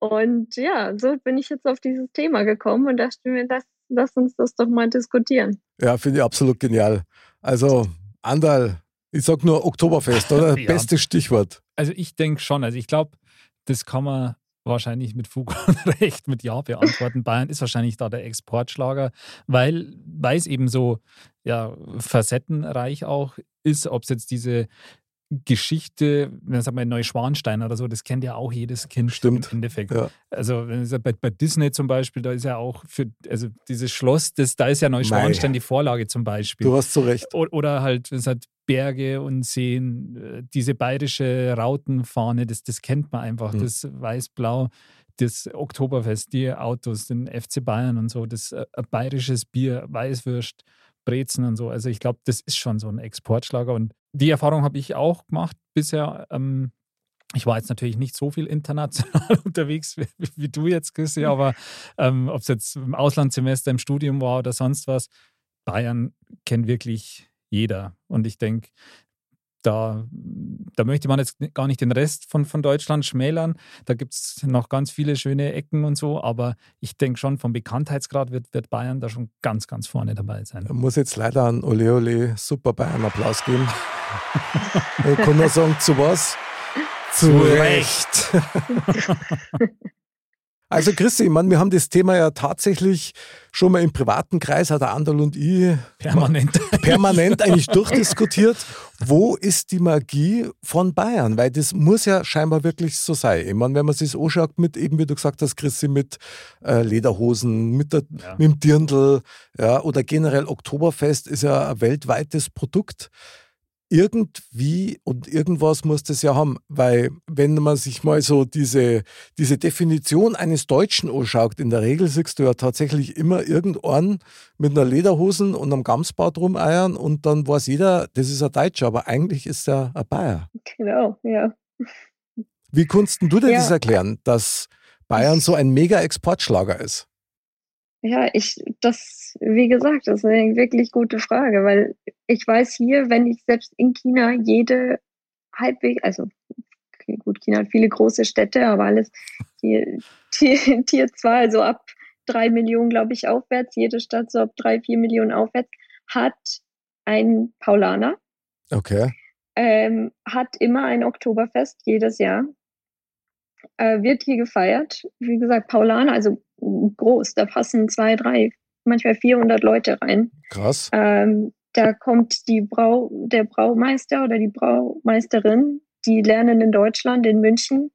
Und ja, so bin ich jetzt auf dieses Thema gekommen und dachte mir, lass, lass uns das doch mal diskutieren. Ja, finde ich absolut genial. Also, Andal, ich sag nur Oktoberfest, oder? Ja. Bestes Stichwort. Also ich denke schon. Also ich glaube, das kann man wahrscheinlich mit Fug und Recht mit Ja beantworten. Bayern ist wahrscheinlich da der Exportschlager, weil, weil es eben so ja, facettenreich auch ist, ob es jetzt diese Geschichte, wenn sagt man Neuschwanstein oder so, das kennt ja auch jedes Kind Stimmt. im Endeffekt. Ja. Also bei, bei Disney zum Beispiel, da ist ja auch für, also dieses Schloss, das, da ist ja Neuschwanstein die Vorlage zum Beispiel. Du hast so recht. O- Oder halt, es hat Berge und Seen, äh, diese bayerische Rautenfahne, das, das kennt man einfach, Mhm. das Weiß-Blau, das Oktoberfest, die Autos, den FC Bayern und so, das äh, bayerisches Bier, Weißwürst, Brezen und so. Also ich glaube, das ist schon so ein Exportschlager und die Erfahrung habe ich auch gemacht bisher. Ähm, ich war jetzt natürlich nicht so viel international unterwegs wie, wie du jetzt, Chrissy, aber ähm, ob es jetzt im Auslandssemester, im Studium war oder sonst was, Bayern kennt wirklich jeder. Und ich denke, da, da möchte man jetzt gar nicht den Rest von, von Deutschland schmälern. Da gibt es noch ganz viele schöne Ecken und so, aber ich denke schon, vom Bekanntheitsgrad wird, wird Bayern da schon ganz, ganz vorne dabei sein. Ich muss jetzt leider an Ole Ole Super Bayern Applaus geben. ich kann nur sagen, zu was? Zu Recht. Also Christi, ich meine, wir haben das Thema ja tatsächlich schon mal im privaten Kreis, hat der Andal und ich Permanent. permanent eigentlich durchdiskutiert. Wo ist die Magie von Bayern? Weil das muss ja scheinbar wirklich so sein. Ich meine, wenn man sich das anschaut mit, eben wie du gesagt hast, Christi, mit äh, Lederhosen, mit, der, Ja. mit dem Dirndl, ja, oder generell Oktoberfest ist ja ein weltweites Produkt. Irgendwie und irgendwas muss das ja haben, weil wenn man sich mal so diese, diese Definition eines Deutschen anschaut, in der Regel siehst du ja tatsächlich immer irgendeinen mit einer Lederhosen und einem Gamsbart rumeiern und dann weiß jeder, das ist ein Deutscher, aber eigentlich ist er ein Bayer. Genau, ja. Wie kannst du dir Ja. das erklären, dass Bayern so ein mega Exportschlager ist? Ja, ich, das, wie gesagt, das ist eine wirklich gute Frage, weil ich weiß hier, wenn ich selbst in China jede halbwegs, also gut, China hat viele große Städte, aber alles Tier, Tier, Tier 2, also ab drei Millionen, glaube ich, aufwärts, jede Stadt so ab drei, vier Millionen aufwärts, hat ein Paulaner, Okay. ähm, hat immer ein Oktoberfest jedes Jahr. Äh, wird hier gefeiert. Wie gesagt, Paulaner, also groß, da passen zwei, drei, manchmal 400 Leute rein. Krass. Ähm, da kommt die Brau, der Braumeister oder die Braumeisterin, die lernen in Deutschland, in München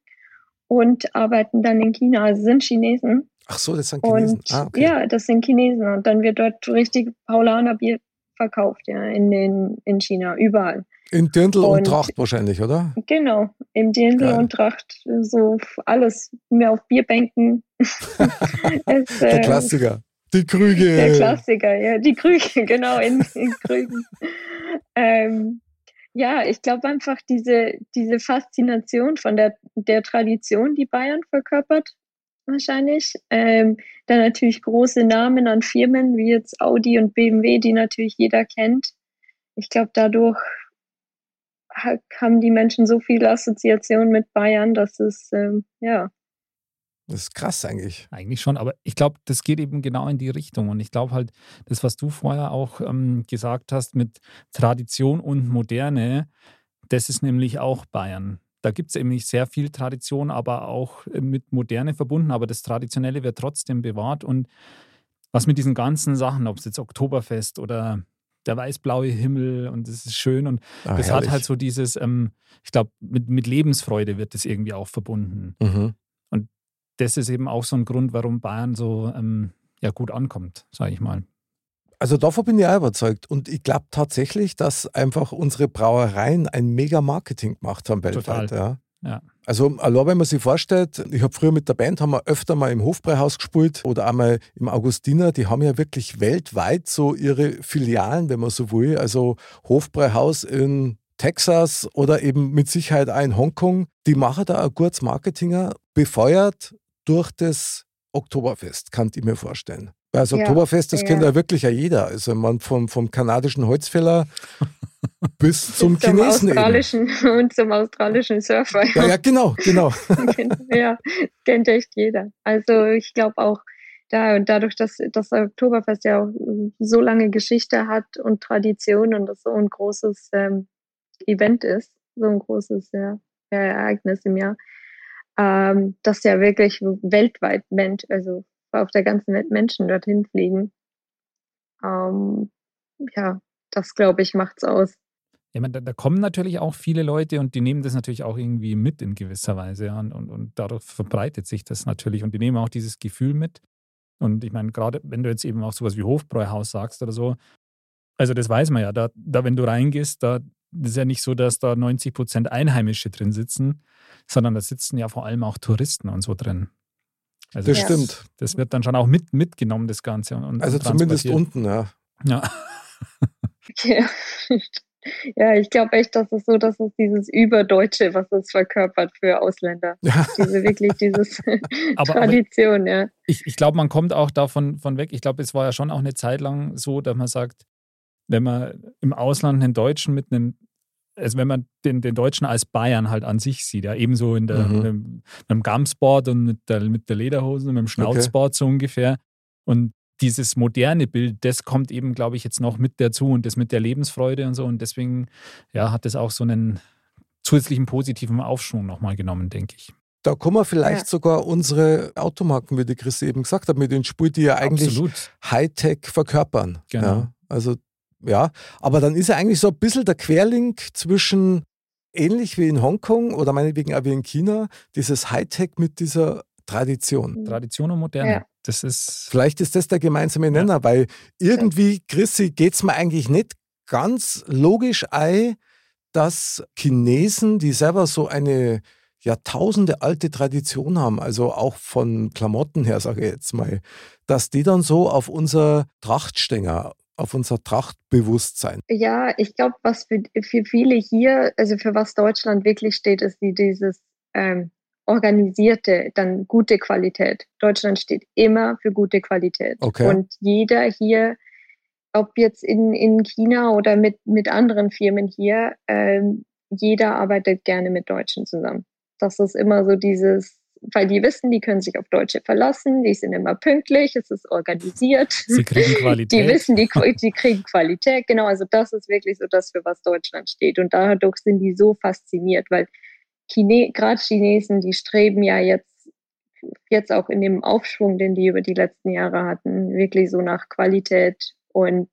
und arbeiten dann in China, also sind Chinesen. Ach so, das sind Chinesen. Und ah, okay. ja, das sind Chinesen. Und dann wird dort richtig Paulaner Bier verkauft, ja, in den, in China, überall. In Dirndl und, und- Tracht wahrscheinlich, oder? Genau, im Dirndl Geil. und Tracht, so alles, mehr auf Bierbänken. es, Der äh, Klassiker. Die Krüge. Der Klassiker, ja, die Krüge, genau, in, in Krügen. ähm, ja, ich glaube einfach diese, diese Faszination von der, der Tradition, die Bayern verkörpert, wahrscheinlich. Ähm, dann natürlich große Namen an Firmen wie jetzt Audi und BMW, die natürlich jeder kennt. Ich glaube, dadurch haben die Menschen so viele Assoziationen mit Bayern, dass es, ähm, ja, Das ist krass eigentlich. Eigentlich schon, aber ich glaube, das geht eben genau in die Richtung. Und ich glaube halt, das, was du vorher auch ähm, gesagt hast mit Tradition und Moderne, das ist nämlich auch Bayern. Da gibt es nämlich sehr viel Tradition, aber auch äh, mit Moderne verbunden. Aber das Traditionelle wird trotzdem bewahrt. Und was mit diesen ganzen Sachen, ob es jetzt Oktoberfest oder der weiß-blaue Himmel und das ist schön und Ah, das hat herrlich. halt so dieses, ähm, ich glaube, mit, mit Lebensfreude wird das irgendwie auch verbunden Mhm. das ist eben auch so ein Grund, warum Bayern so ähm, ja, gut ankommt, sage ich mal. Also davon bin ich auch überzeugt. Und ich glaube tatsächlich, dass einfach unsere Brauereien ein mega Marketing gemacht haben weltweit. Ja. Ja. Also allein wenn man sich vorstellt, ich habe früher mit der Band haben wir öfter mal im Hofbräuhaus gespielt oder einmal im Augustiner, die haben ja wirklich weltweit so ihre Filialen, wenn man so will. Also Hofbräuhaus in Texas oder eben mit Sicherheit auch in Hongkong, die machen da ein gutes Marketinger, befeuert durch das Oktoberfest, kann ich mir vorstellen. Weil das Ja, Oktoberfest, das ja. kennt ja wirklich ja jeder. Also man vom, vom kanadischen Holzfäller bis zum zum Chinesen eben. australischen und zum australischen Surfer. Ja, ja, genau, genau. ja, kennt echt jeder. Also ich glaube auch, da und dadurch, dass das Oktoberfest ja auch so lange Geschichte hat und Tradition und das so ein großes ähm, Event ist, so ein großes ja, Ereignis im Jahr, ähm, dass ja wirklich weltweit Mensch, also auf der ganzen Welt Menschen dorthin fliegen. Ähm, ja, das glaube ich macht's aus. Ja, man, da, da kommen natürlich auch viele Leute und die nehmen das natürlich auch irgendwie mit in gewisser Weise. Ja, und, und, dadurch verbreitet sich das natürlich. Und die nehmen auch dieses Gefühl mit. Und ich meine, gerade wenn du jetzt eben auch sowas wie Hofbräuhaus sagst oder so, also das weiß man ja, da, da wenn du reingehst, da ist ja nicht so, dass da 90 Prozent Einheimische drin sitzen, sondern da sitzen ja vor allem auch Touristen und so drin. Also Das Ja. stimmt. Das wird dann schon auch mit, mitgenommen, das Ganze. Und, Also und zumindest transportiert. unten, ja. Ja. Ja, ja ich glaube echt, dass es so, dass es dieses Überdeutsche, was es verkörpert für Ausländer. Ja. Diese wirklich dieses aber- Tradition, ja. ich, ich glaube, man kommt auch davon von weg. Ich glaube, es war ja schon auch eine Zeit lang so, dass man sagt, wenn man im Ausland einen Deutschen mit einem, also wenn man den, den Deutschen als Bayern halt an sich sieht, ja, ebenso in der, Mhm. mit, dem- mit dem Gamsboard und mit der, mit der Lederhose und mit dem Schnauzboard so ungefähr. Und dieses moderne Bild, das kommt eben, glaube ich, jetzt noch mit dazu und das mit der Lebensfreude und so. Und deswegen, ja, hat das auch so einen zusätzlichen positiven Aufschwung nochmal genommen, denke ich. Da kommen wir vielleicht Ja. sogar unsere Automarken, wie die Christi eben gesagt hat, mit den Spuren, die ja eigentlich Absolut. Hightech verkörpern. Genau. Ja, also, ja. Aber dann ist ja eigentlich so ein bisschen der Querlink zwischen, ähnlich wie in Hongkong oder meinetwegen auch wie in China, dieses Hightech mit dieser Tradition. Tradition und Moderne. Ja. Das ist. Vielleicht ist das der gemeinsame Nenner, weil irgendwie, Chrissy, geht es mir eigentlich nicht ganz logisch ein, dass Chinesen, die selber so eine Jahrtausende alte Tradition haben, also auch von Klamotten her, sage ich jetzt mal, dass die dann so auf unser Trachtstänger, auf unser Trachtbewusstsein. Ja, ich glaube, was für, für viele hier, also für was Deutschland wirklich steht, ist die, dieses ähm, organisierte, dann gute Qualität. Deutschland steht immer für gute Qualität. Okay. Und jeder hier, ob jetzt in, in China oder mit, mit anderen Firmen hier, ähm, jeder arbeitet gerne mit Deutschen zusammen. Das ist immer so dieses, weil die wissen, die können sich auf Deutsche verlassen, die sind immer pünktlich, es ist organisiert. Sie kriegen Qualität. Die wissen, die, die kriegen Qualität, genau. Also das ist wirklich so das, für was Deutschland steht. Und dadurch sind die so fasziniert, weil Chine gerade Chinesen, die streben ja jetzt, jetzt auch in dem Aufschwung, den die über die letzten Jahre hatten, wirklich so nach Qualität. Und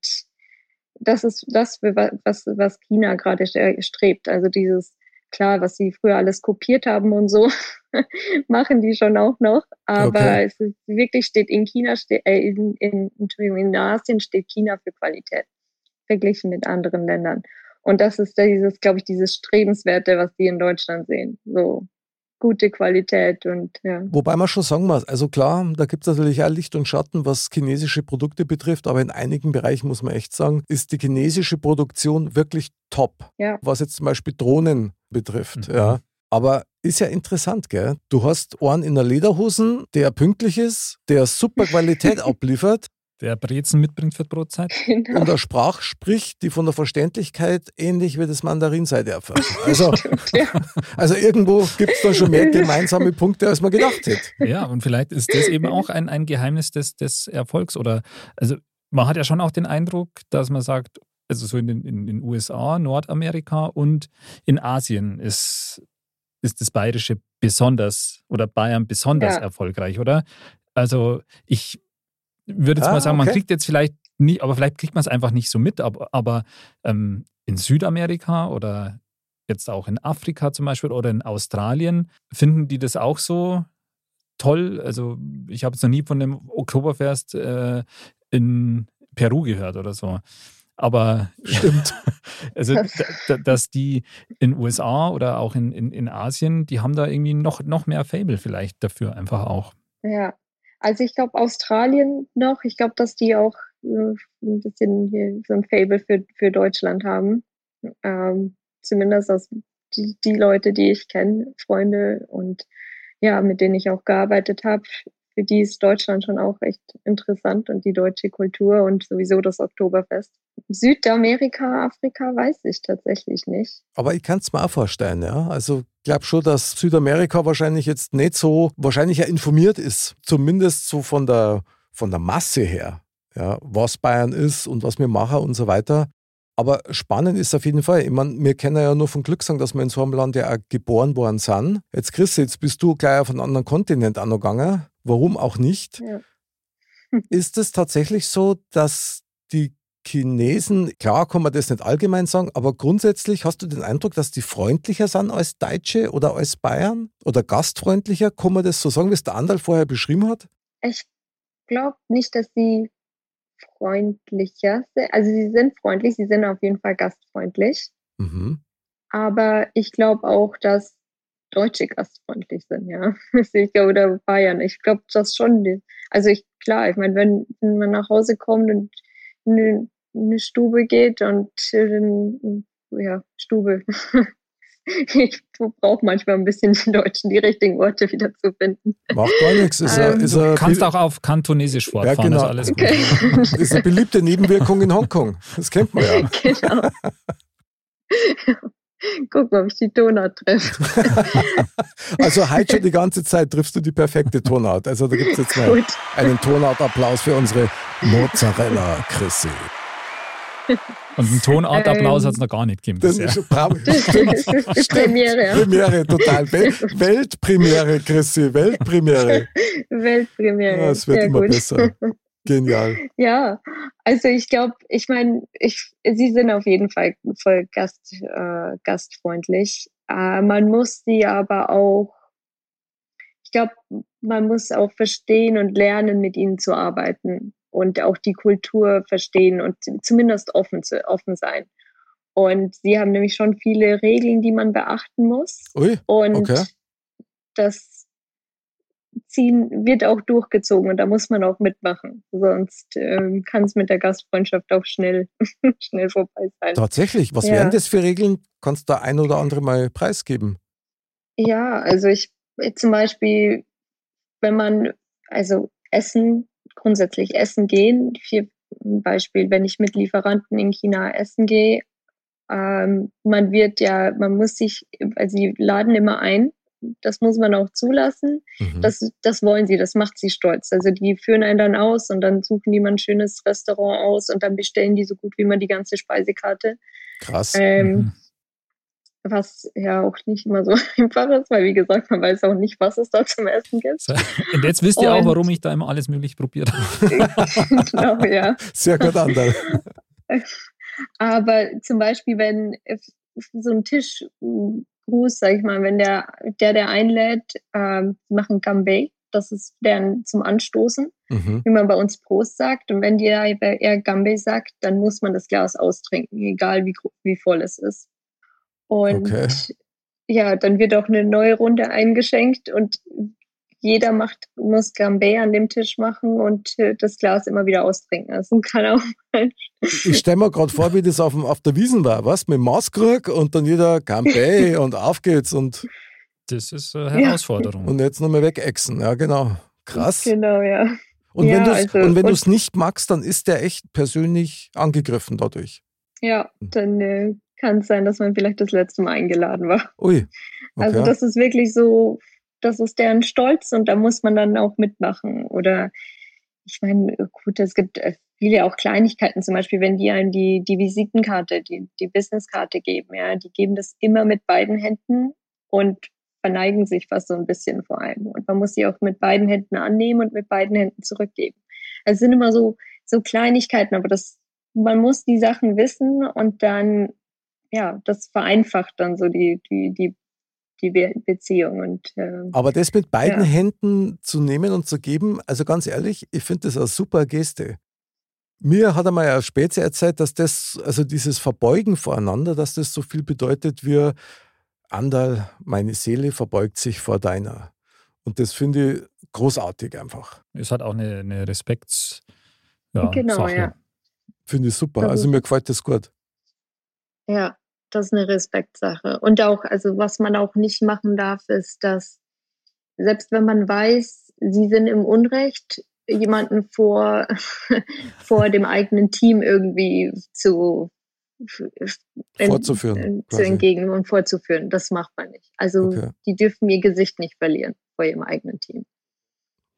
das ist das, was, was China gerade strebt. Also dieses, klar, was sie früher alles kopiert haben und so, machen die schon auch noch. Aber okay. es ist, wirklich steht in China, steht, äh, in, in, Entschuldigung, in Asien steht China für Qualität, verglichen mit anderen Ländern. Und das ist dieses, glaube ich, dieses Strebenswerte, was die in Deutschland sehen. So gute Qualität und ja. Wobei man schon sagen muss, also klar, da gibt es natürlich auch Licht und Schatten, was chinesische Produkte betrifft, aber in einigen Bereichen muss man echt sagen, ist die chinesische Produktion wirklich top. Ja. Was jetzt zum Beispiel Drohnen betrifft. Mhm. Ja. Aber ist ja interessant, gell? Du hast einen in der Lederhosen, der pünktlich ist, der super Qualität abliefert der Brezen mitbringt für die Brotzeit. Genau. Und der Sprach spricht, die von der Verständlichkeit ähnlich wie das Mandarin sei darf. Also, also irgendwo gibt es da schon mehr gemeinsame Punkte, als man gedacht hätte. Ja, und vielleicht ist das eben auch ein, ein Geheimnis des, des Erfolgs. Oder also man hat ja schon auch den Eindruck, dass man sagt, also so in den, in den USA, Nordamerika und in Asien ist, ist das Bayerische besonders oder Bayern besonders ja. erfolgreich, oder? Also ich würde jetzt ah, mal sagen, man kriegt jetzt vielleicht nie, aber vielleicht kriegt man es einfach nicht so mit, aber, aber ähm, in Südamerika oder jetzt auch in Afrika zum Beispiel oder in Australien, finden die das auch so toll? Also ich habe es noch nie von dem Oktoberfest äh, in Peru gehört oder so. Aber stimmt. also, dass die in USA oder auch in, in, in Asien, die haben da irgendwie noch, noch mehr Fable vielleicht dafür einfach auch. Ja, also ich glaube Australien noch. Ich glaube, dass die auch äh, ein bisschen hier so ein Fable für, für Deutschland haben. Ähm, zumindest aus die, die Leute, die ich kenne, Freunde und ja, mit denen ich auch gearbeitet habe, für die ist Deutschland schon auch echt interessant und die deutsche Kultur und sowieso das Oktoberfest. Südamerika, Afrika weiß ich tatsächlich nicht. Aber ich kann es mir auch vorstellen, ja. Also ich glaube schon, dass Südamerika wahrscheinlich jetzt nicht so, wahrscheinlich ja informiert ist, zumindest so von der, von der Masse her, ja, was Bayern ist und was wir machen und so weiter. Aber spannend ist auf jeden Fall, ich meine, wir kennen ja nur von Glück sagen, dass wir in so einem Land ja auch geboren worden sind. Jetzt Chris, jetzt bist du gleich auf einen anderen Kontinent angegangen. Warum auch nicht? Ja. Ist es tatsächlich so, dass die Chinesen, klar kann man das nicht allgemein sagen, aber grundsätzlich hast du den Eindruck, dass die freundlicher sind als Deutsche oder als Bayern oder gastfreundlicher? Kann man das so sagen, wie es der Andal vorher beschrieben hat? Ich glaube nicht, dass sie freundlicher. Also sie sind freundlich, sie sind auf jeden Fall gastfreundlich. Mhm. Aber ich glaube auch, dass Deutsche gastfreundlich sind, ja. Oder Bayern. Ich glaube das schon. Also ich, klar, ich meine, wenn, wenn man nach Hause kommt und eine, eine Stube geht und äh, ja, Stube. ich brauche manchmal ein bisschen in Deutschen die richtigen Worte wieder zu finden. Macht gar nichts. Ist ähm, ist du kannst auch auf Kantonesisch fortfahren, ja, genau. ist alles gut. Okay. ist eine beliebte Nebenwirkung in Hongkong. Das kennt man ja. Genau. Guck mal, ob ich die Tonart treffe. also heute schon die ganze Zeit triffst du die perfekte Tonart. Also da gibt es jetzt mal Gut. einen Tonartapplaus für unsere Mozzarella Chrissy. Und einen Tonartapplaus ähm, hat es noch gar nicht gegeben. Das ist, stimmt, stimmt, Premiere. Ja. Premiere, total. Weltpremiere, Chrissy, Weltpremiere. Weltpremiere. Ja, es wird Sehr immer gut. besser. Genial. Ja, also ich glaube, ich meine, ich, sie sind auf jeden Fall voll gast, äh, gastfreundlich. Äh, man muss sie aber auch, ich glaube, man muss auch verstehen und lernen, mit ihnen zu arbeiten und auch die Kultur verstehen und zumindest offen, zu, offen sein. Und sie haben nämlich schon viele Regeln, die man beachten muss. Ui, Und okay. das ziehen wird auch durchgezogen und da muss man auch mitmachen. Sonst ähm, kann es mit der Gastfreundschaft auch schnell, schnell vorbei sein. Tatsächlich. Was Ja. wären das für Regeln? Kannst du da ein oder andere mal preisgeben? Ja, also ich zum Beispiel, wenn man also essen, grundsätzlich essen gehen, hier ein Beispiel, wenn ich mit Lieferanten in China essen gehe, ähm, man wird ja, man muss sich, also sie laden immer ein, das muss man auch zulassen. Mhm. Das, das wollen sie, das macht sie stolz. Also die führen einen dann aus und dann suchen die mal ein schönes Restaurant aus und dann bestellen die so gut wie immer die ganze Speisekarte. Krass. Ähm, Mhm. Was ja auch nicht immer so einfach ist, weil wie gesagt, man weiß auch nicht, was es da zum Essen gibt. Und jetzt wisst ihr auch, Und- warum ich da immer alles möglich probiert habe. genau, ja. Sehr gut, Anderl. Aber zum Beispiel, wenn äh, so ein Tischgruß, sag ich mal, wenn der, der, der einlädt, ähm, machen Gambay, das ist deren zum Anstoßen, Mhm. wie man bei uns Prost sagt. Und wenn dir er Gambay sagt, dann muss man das Glas austrinken, egal wie, wie voll es ist. Und Okay. ja, dann wird auch eine neue Runde eingeschenkt und jeder macht, muss Gambay an dem Tisch machen und äh, das Glas immer wieder austrinken. Also kann auch Ich stelle mir gerade vor, wie das auf, dem, auf der Wiesen war, was? Mit Maßkrug und dann jeder Campbell und auf geht's und, Das ist eine Herausforderung. und jetzt nochmal wegexen. Ja, genau. Krass. Genau, ja. Und Ja, wenn du also- und wenn du es nicht magst, dann ist der echt persönlich angegriffen dadurch. Ja, dann äh, kann es sein, dass man vielleicht das letzte Mal eingeladen war. Ui. Okay. Also das ist wirklich so, das ist deren Stolz und da muss man dann auch mitmachen. Oder ich meine, gut, es gibt äh, viele auch Kleinigkeiten, zum Beispiel, wenn die einem die, die Visitenkarte, die, die Businesskarte geben, ja, die geben das immer mit beiden Händen und verneigen sich fast so ein bisschen vor allem. Und man muss sie auch mit beiden Händen annehmen und mit beiden Händen zurückgeben. Also es sind immer so, so Kleinigkeiten, aber das, man muss die Sachen wissen und dann, ja, das vereinfacht dann so die, die, die, die Be Beziehung und, äh, Aber das mit beiden Ja. Händen zu nehmen und zu geben, also ganz ehrlich, ich finde das eine super Geste. Mir hat einmal ein Spätze erzählt, dass das, also dieses Verbeugen voreinander, dass das so viel bedeutet wie Andal, meine Seele verbeugt sich vor deiner. Und das finde ich großartig einfach. Es hat auch eine, eine Respekts. Ja, Genau, Sache. ja. Finde ich super. Also mir gefällt das gut. Ja, das ist eine Respektsache. Und auch, also was man auch nicht machen darf, ist, dass selbst wenn man weiß, sie sind im Unrecht, jemanden vor, vor dem eigenen Team irgendwie zu, Vorzuführen, äh, zu entgegen und vorzuführen. Das macht man nicht. Also Okay. die dürfen ihr Gesicht nicht verlieren vor ihrem eigenen Team.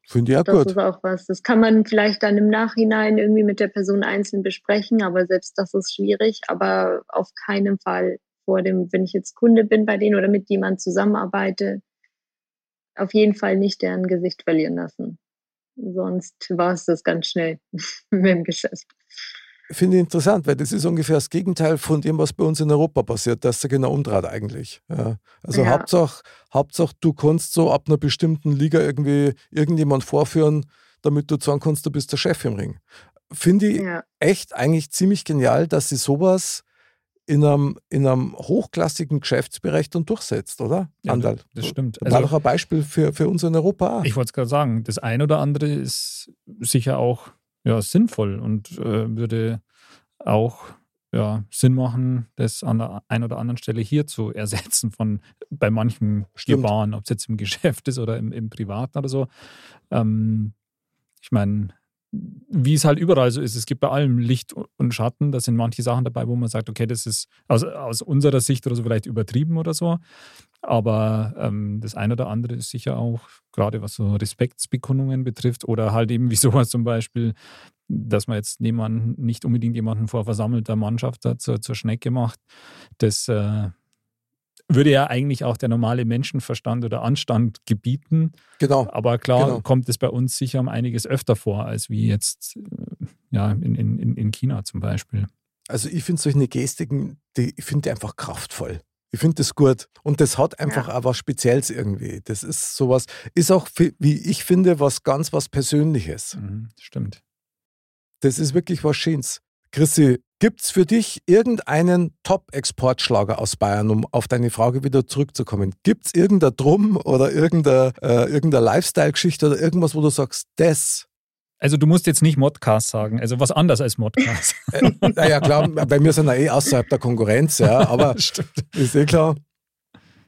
Finde ich ja Das gut. ist auch was. Das kann man vielleicht dann im Nachhinein irgendwie mit der Person einzeln besprechen, aber selbst das ist schwierig. Aber auf keinen Fall vor dem, wenn ich jetzt Kunde bin bei denen oder mit jemandem zusammenarbeite, auf jeden Fall nicht deren Gesicht verlieren lassen. Sonst war es das ganz schnell mit dem Geschäft. Finde ich interessant, weil das ist ungefähr das Gegenteil von dem, was bei uns in Europa passiert. Das ist ja genau umdreht eigentlich. Ja. Also Ja. Hauptsache, Hauptsache, du kannst so ab einer bestimmten Liga irgendwie irgendjemand vorführen, damit du sagen kannst, du bist der Chef im Ring. Finde ich Ja, echt eigentlich ziemlich genial, dass sie sowas in einem, in einem hochklassigen Geschäftsbereich dann durchsetzt, oder? Ja, Andal. das stimmt. War Also- doch ein Beispiel für, für uns in Europa auch. Ich wollte es gerade sagen, das eine oder andere ist sicher auch ja, sinnvoll und äh, würde auch ja, Sinn machen, das an der einen oder anderen Stelle hier zu ersetzen von bei manchen. Gebaren, ob es jetzt im Geschäft ist oder im, im Privaten oder so. Ähm, ich meine, wie es halt überall so ist, es gibt bei allem Licht und Schatten. Da sind manche Sachen dabei, wo man sagt, okay, das ist aus, aus unserer Sicht oder so vielleicht übertrieben oder so. Aber ähm, das eine oder andere ist sicher auch, gerade was so Respektsbekundungen betrifft oder halt eben wie sowas zum Beispiel, dass man jetzt jemanden, nicht unbedingt jemanden vor versammelter Mannschaft da zur, zur Schnecke macht. Das äh, würde ja eigentlich auch der normale Menschenverstand oder Anstand gebieten. Genau. Aber klar Genau. kommt es bei uns sicher um einiges öfter vor, als wie jetzt äh, ja, in, in, in China zum Beispiel. Also ich finde solche Gestiken, die, ich finde einfach kraftvoll. Ich finde das gut. Und das hat einfach auch was Spezielles irgendwie. Das ist sowas, ist auch, wie ich finde, was ganz was Persönliches. Mhm, stimmt. Das ist wirklich was Schönes. Chrissy, Gibt es für dich irgendeinen Top-Exportschlager aus Bayern, um auf deine Frage wieder zurückzukommen? Gibt es irgendein Drum oder irgendeine, äh, irgendeine Lifestyle-Geschichte oder irgendwas, wo du sagst, das Also du musst jetzt nicht Modcast sagen, also was anderes als Modcast. Äh, naja, klar, bei mir sind ja eh außerhalb der Konkurrenz, ja, aber Stimmt. ist eh klar.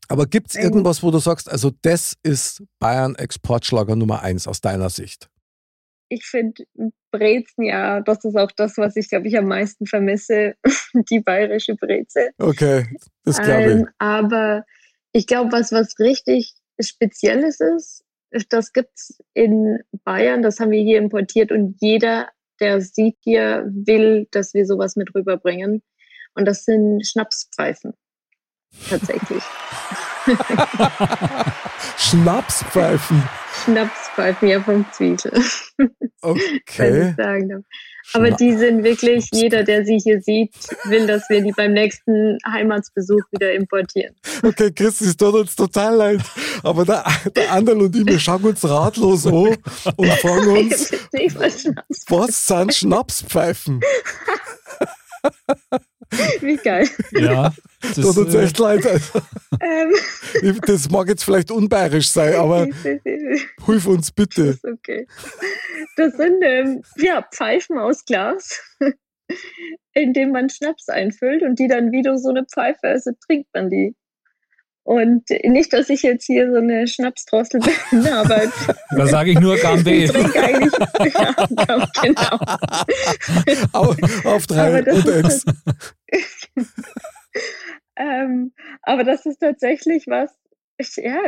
Aber gibt es Ähm. irgendwas, wo du sagst, also das ist Bayern Exportschlager Nummer eins aus deiner Sicht? Ich finde Brezen, ja, das ist auch das, was ich, glaube ich, am meisten vermisse, die bayerische Breze. Okay, das glaube ich. Ähm, aber ich glaube, was, was richtig Spezielles ist, das gibt's in Bayern, das haben wir hier importiert und jeder, der sieht hier, will, dass wir sowas mit rüberbringen. Und das sind Schnapspfeifen. Tatsächlich. Schnapspfeifen. Schnapspfeifen, ja, vom Zwiesel. wenn Okay. Aber die sind wirklich, jeder, der sie hier sieht, will, dass wir die beim nächsten Heimatsbesuch wieder importieren. Okay, Chris, es tut uns total leid. Aber der, der Anderl und ich, wir schauen uns ratlos an und fragen uns, was sind Schnapspfeifen? Wie geil. Ja, das, Tut uns äh, echt leid. Ähm, das mag jetzt vielleicht unbayerisch sein, aber hilf uns bitte. ist okay. Das sind ähm, ja, Pfeifen aus Glas, in dem man Schnaps einfüllt und die dann wieder so eine Pfeife, also trinkt man die. Und nicht, dass ich jetzt hier so eine Schnapsdrossel bin, aber da sage ich nur ich Gambé. trinke eigentlich, ja, genau. Auf, auf drei Aber das und eins. ist Ähm, aber das ist tatsächlich was, ich, ja,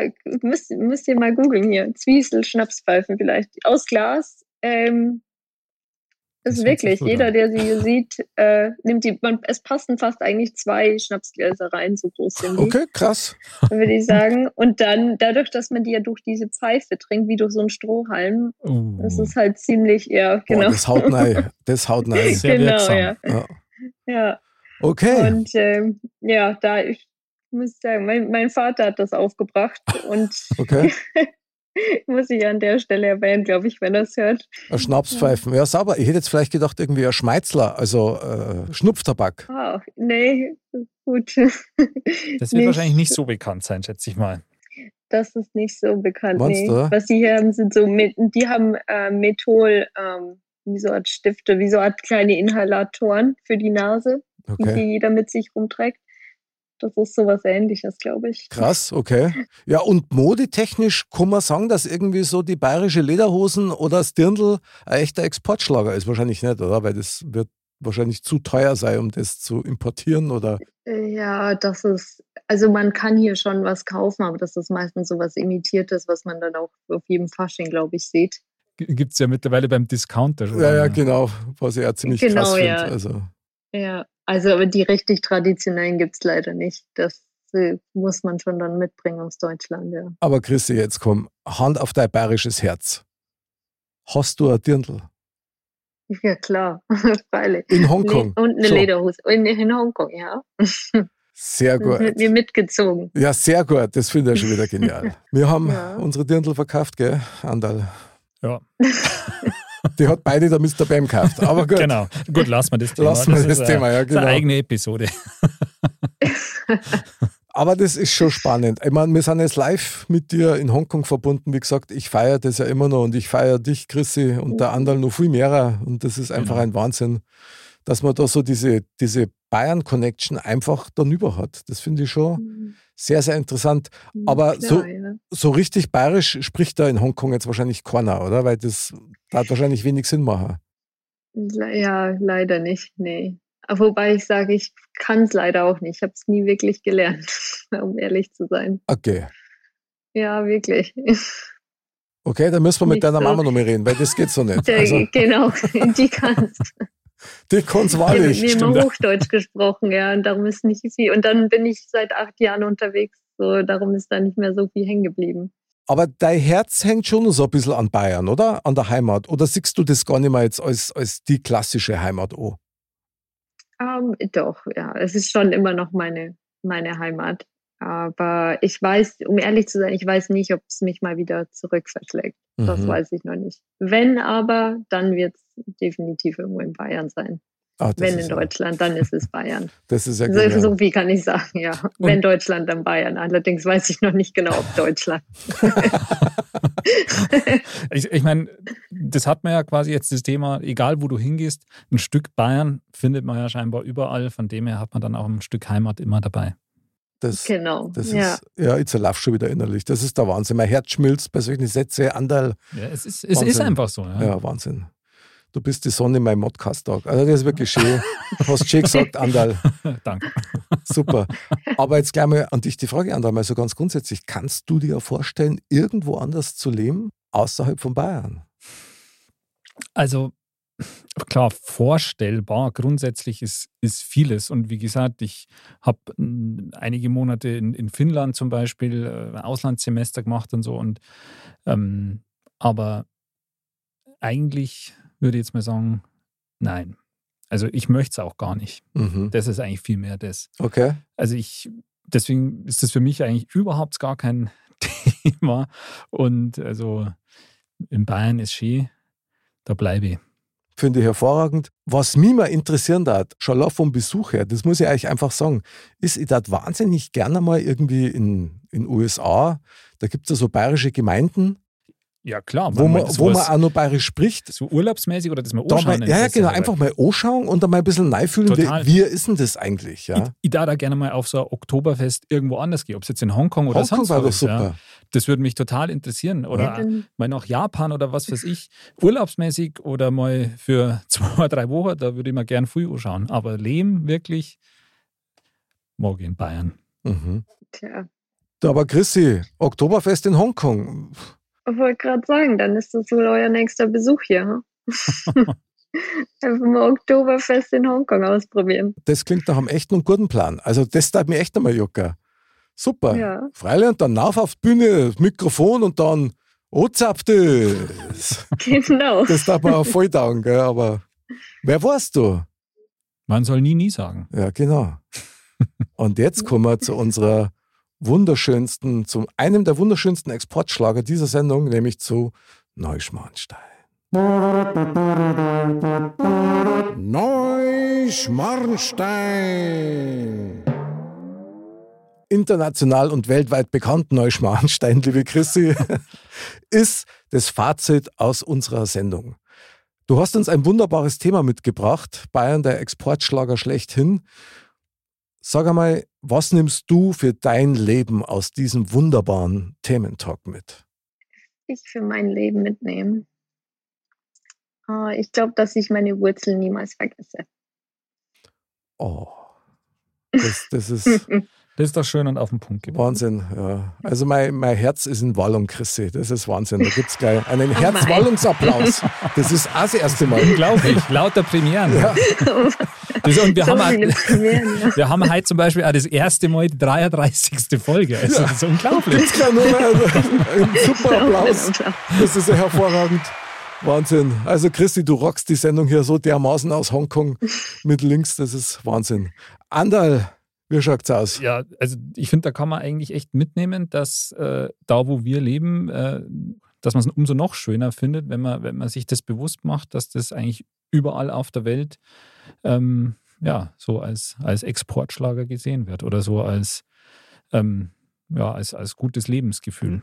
müsst, müsst ihr mal googeln hier. Zwiesel, Schnapspfeifen vielleicht. Aus Glas. Ähm, ist hört sich wirklich, jeder, der sie hier sieht, äh, nimmt die, man, es passen fast eigentlich zwei Schnapsgläser rein, so groß sind die, Okay, krass. würde ich sagen. Und dann, dadurch, dass man die ja durch diese Pfeife trinkt, wie durch so einen Strohhalm, Uh, das ist halt ziemlich, ja, Boah, genau. das haut rein. Das haut rein. Sehr genau, wirksam. ja. Ja. ja. Okay. Und ähm, ja, da ich muss sagen, mein, mein Vater hat das aufgebracht und Okay. muss ich an der Stelle erwähnen, glaube ich, wenn er es hört. Ein Schnapspfeifen. Ja, sauber. Ich hätte jetzt vielleicht gedacht, irgendwie ein Schmeizler, also äh, Schnupftabak. Ah, nee, gut. das wird wahrscheinlich nicht so bekannt sein, schätze ich mal. Das ist nicht so bekannt. Meinst Nee. du? Was die hier haben, sind so, die haben äh, Methol, ähm, wie so Art Stifte, wie so Art kleine Inhalatoren für die Nase, die Okay. hier jeder mit sich rumträgt. Das ist sowas ähnliches, glaube ich. Krass, okay. Ja, und modetechnisch kann man sagen, dass irgendwie so die bayerische Lederhosen oder das Dirndl ein echter Exportschlager ist. Wahrscheinlich nicht, oder? Weil das wird wahrscheinlich zu teuer sein, um das zu importieren oder. Ja, das ist, also man kann hier schon was kaufen, aber das ist meistens so was Imitiertes, was man dann auch auf jedem Fasching, glaube ich, sieht. Gibt es ja mittlerweile beim Discounter schon. Ja, ja, genau. Was ich ja ziemlich Genau, krass finde. ja. Also. Ja, also aber die richtig traditionellen gibt's leider nicht. Das äh, muss man schon dann mitbringen aus Deutschland, ja. Aber Christi, jetzt komm, Hand auf dein bayerisches Herz. Hast du ein Dirndl? Ja, klar, freilich. In Hongkong. Le- Und eine Schon. Lederhose. In, in Hongkong, ja. Sehr gut. mit mir mitgezogen. Ja, sehr gut. Das finde ich schon wieder genial. Wir haben Ja. unsere Dirndl verkauft, gell, Andal? Ja, Die hat beide der Mr. Bam gekauft. Aber gut. genau. Gut, lassen wir das Thema. Lassen wir das ist, Thema, ja, Das ist eine genau. eigene Episode. Aber das ist schon spannend. Ich meine, wir sind jetzt live mit dir in Hongkong verbunden. Wie gesagt, ich feiere das ja immer noch und ich feiere dich, Chrissy, und der Andal noch viel mehr. Und das ist einfach Genau. ein Wahnsinn, dass man da so diese, diese Bayern-Connection einfach darüber hat. Das finde ich schon sehr, sehr interessant. Aber Klar, so- ja. So richtig bayerisch spricht da in Hongkong jetzt wahrscheinlich keiner, oder? Weil das da wahrscheinlich wenig Sinn machen. Ja, leider nicht, nee. Wobei ich sage, ich kann es leider auch nicht. Ich habe es nie wirklich gelernt, um ehrlich zu sein. Okay. Ja, wirklich. Okay, dann müssen wir mit Nicht deiner so. Mama noch mal reden, weil das geht so nicht. Der, Also, genau, die kann die kann's Wir haben wahrlich. immer stimmt. Hochdeutsch gesprochen, ja, und darum ist nicht viel. Und dann bin ich seit acht Jahren unterwegs, so darum ist da nicht mehr so viel hängen geblieben. Aber dein Herz hängt schon so ein bisschen an Bayern, oder? An der Heimat. Oder siehst du das gar nicht mehr jetzt als, als die klassische Heimat an? Ähm, doch, ja, es ist schon immer noch meine, meine Heimat. Aber ich weiß, um ehrlich zu sein, ich weiß nicht, ob es mich mal wieder zurück verschlägt. Das Mhm. weiß ich noch nicht. Wenn aber, dann wird es definitiv irgendwo in Bayern sein. Ah, Wenn in ja- Deutschland, dann ist es Bayern. Das ist ja So, genial. so viel kann ich sagen, ja. Wenn Deutschland, dann Bayern. Allerdings weiß ich noch nicht genau, ob Deutschland. Ich, ich meine, das hat man ja quasi jetzt das Thema, egal wo du hingehst, ein Stück Bayern findet man ja scheinbar überall. Von dem her hat man dann auch ein Stück Heimat immer dabei. Das, Genau. das ja. ist, ja, ich zerlauf schon wieder innerlich. Das ist der Wahnsinn. Mein Herz schmilzt bei solchen Sätzen. Anderl, Ja, es ist, es ist einfach so. Ja. ja. Wahnsinn. Du bist die Sonne in meinem Modcast-Tag. Also, das ist wirklich schön. Hast schön gesagt, Andal. Danke. Super. Aber jetzt gleich mal an dich die Frage, Andal, mal so ganz grundsätzlich. Kannst du dir vorstellen, irgendwo anders zu leben, außerhalb von Bayern? Also klar, vorstellbar grundsätzlich ist, ist vieles. Und wie gesagt, ich habe einige Monate in, in Finnland zum Beispiel äh, ein Auslandssemester gemacht und so. Und ähm, aber eigentlich würde ich jetzt mal sagen, nein. Also ich möchte es auch gar nicht. Mhm. Das ist eigentlich viel mehr das. Okay. Also ich, deswegen ist das für mich eigentlich überhaupt gar kein Thema. Und also in Bayern ist schön, da bleibe ich. Finde ich hervorragend. Was mich mal interessieren hat, schon allein vom Besuch her, das muss ich euch einfach sagen, ist, ich darf wahnsinnig gerne mal irgendwie in den USA, da gibt es ja so bayerische Gemeinden, Ja, klar. wo man, wo man auch noch bayerisch spricht. so urlaubsmäßig oder das mal anschauen. ja, ja, genau, einfach mal anschauen und dann mal ein bisschen reinfühlen, wie, wie ist denn das eigentlich? Ja? Ich, ich da gerne mal auf so ein Oktoberfest irgendwo anders gehen, ob es jetzt in Hongkong oder Hongkong sonst war wo doch ist. super. Ja. Das würde mich total interessieren. Oder Ja, mal nach Japan oder was weiß ich, urlaubsmäßig oder mal für zwei, drei Wochen, da würde ich mal gern früh anschauen. Aber Leben wirklich morgen in Bayern. Mhm. Tja. Da aber Chrissy, Oktoberfest in Hongkong. Ich wollte gerade sagen, dann ist das wohl euer nächster Besuch hier. hm? Einfach mal Oktoberfest in Hongkong ausprobieren. Das klingt nach einem echten und guten Plan. Also das darf mir echt einmal jucken. Super. Ja. Freilich, und dann auf auf die Bühne, das Mikrofon und dann oh, zapft es. Genau. Das darf man auch voll taugen, gell? aber wer warst du? Man soll nie, nie sagen. Ja, genau. Und jetzt kommen wir zu unserer wunderschönsten, zu einem der wunderschönsten Exportschlager dieser Sendung, nämlich zu Neuschmarnstein. Neuschmarnstein. international und weltweit bekannt, Neuschmarnstein, liebe Chrissy, ist das Fazit aus unserer Sendung. Du hast uns ein wunderbares Thema mitgebracht, Bayern der Exportschlager schlechthin. Sag einmal, was nimmst du für dein Leben aus diesem wunderbaren Thementalk mit? Ich für mein Leben mitnehmen. Ah, Ich glaube, dass ich meine Wurzeln niemals vergesse. Oh, das, das ist Das ist doch schön und auf den Punkt gebracht. Wahnsinn. Ja. Also mein, mein Herz ist in Wallung, Chrissy. Das ist Wahnsinn. Da gibt es gleich einen mein. Herzwallungsapplaus. Das ist auch das erste Mal. Unglaublich, lauter Premieren. Ja. Das, und wir, so haben auch, Premieren, ja. wir haben heute zum Beispiel auch das erste Mal die 33. Folge. Also, Das ist unglaublich. Jetzt kann nur mal ein super Applaus. Das ist ja hervorragend. Wahnsinn. Also Christi, du rockst die Sendung hier so dermaßen aus Hongkong mit links. Das ist Wahnsinn. Andal, wie schaut's aus? Ja, also ich finde, da kann man eigentlich echt mitnehmen, dass äh, da, wo wir leben, äh, dass man es umso noch schöner findet, wenn man, wenn man sich das bewusst macht, dass das eigentlich überall auf der Welt ähm, ja, so als, als Exportschlager gesehen wird oder so als, ähm, ja, als, als gutes Lebensgefühl.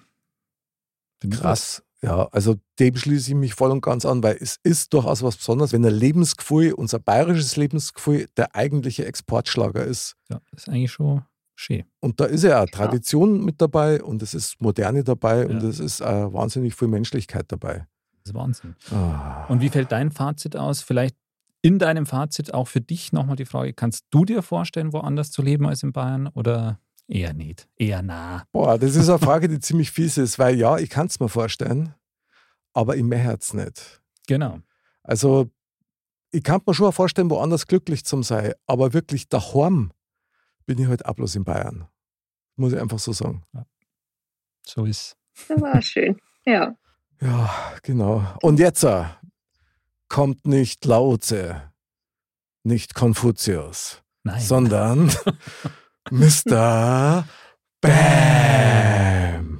Ich Krass. Ja, also dem schließe ich mich voll und ganz an, weil es ist durchaus was Besonderes, wenn ein Lebensgefühl, unser bayerisches Lebensgefühl, der eigentliche Exportschlager ist. Ja, das ist eigentlich schon schön. Und da ist ja auch Tradition mit dabei und es ist Moderne dabei und Ja. es ist äh, wahnsinnig viel Menschlichkeit dabei. Das ist Wahnsinn. Ah. Und wie fällt dein Fazit aus? Vielleicht in deinem Fazit auch für dich nochmal die Frage, kannst du dir vorstellen, woanders zu leben als in Bayern oder eher nicht? Eher nah. Boah, das ist eine Frage, die ziemlich fies ist, weil ja, ich kann es mir vorstellen, aber in mir Herz nicht. Genau. Also, ich kann mir schon vorstellen, woanders glücklich zu sein, aber wirklich daheim bin ich halt auch bloß in Bayern. Muss ich einfach so sagen. So ist Das war schön. Ja. Ja, genau. Und jetzt äh, kommt nicht Laoze, nicht Konfuzius, Nein. sondern Mr. Bam.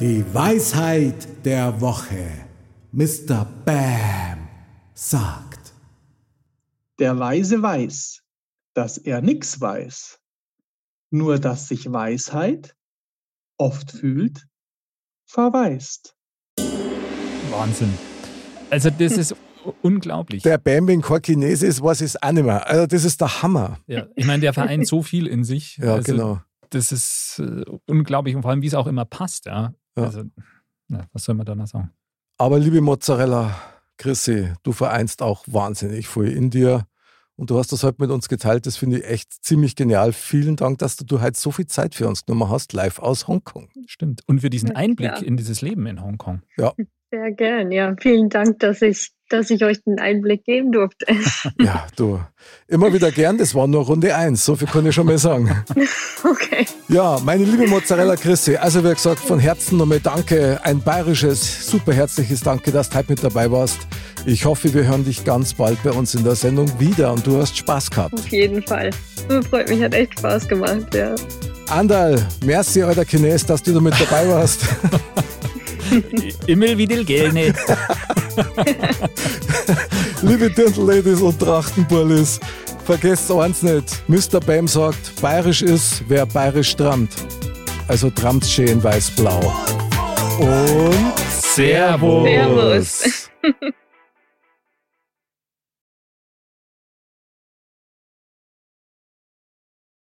Die Weisheit der Woche. Mr. Bam sagt. Der Weise weiß, dass er nix weiß, nur dass sich Weisheit oft fühlt, verweist. Wahnsinn. Also das ist unglaublich. Der Bambing kein Chinese ist, was ist auch nicht mehr. Also das ist der Hammer. Ja, ich meine, der vereint so viel in sich. Ja, also, genau. Das ist äh, unglaublich und vor allem, wie es auch immer passt. Ja. Ja. Also, ja, was soll man da noch sagen? Aber liebe Mozzarella, Chrissy, du vereinst auch wahnsinnig viel in dir. Und du hast das heute mit uns geteilt. Das finde ich echt ziemlich genial. Vielen Dank, dass du, du heute so viel Zeit für uns genommen hast, live aus Hongkong. Stimmt. Und für diesen Ja, Einblick klar. in dieses Leben in Hongkong. Sehr gern, ja. Vielen Dank, dass ich, dass ich euch den Einblick geben durfte. Ja, du, immer wieder gern. Das war nur Runde eins. So viel kann ich schon mal sagen. Okay. Ja, meine liebe Mozzarella Christi, also wie gesagt, von Herzen nochmal Danke, ein bayerisches, super herzliches Danke, dass du heute mit dabei warst. Ich hoffe, wir hören dich ganz bald bei uns in der Sendung wieder und du hast Spaß gehabt. Auf jeden Fall. Freut mich, hat echt Spaß gemacht, ja. Andal, merci, alter Chines, dass du da mit dabei warst. Immer wieder gerne. liebe Dirndl-Ladies und Trachtenbullis, vergesst eins nicht, Mr. Bam sagt, bayerisch ist, wer bayerisch trammt. Also trammt's schön weiß-blau. Und Servus. Servus.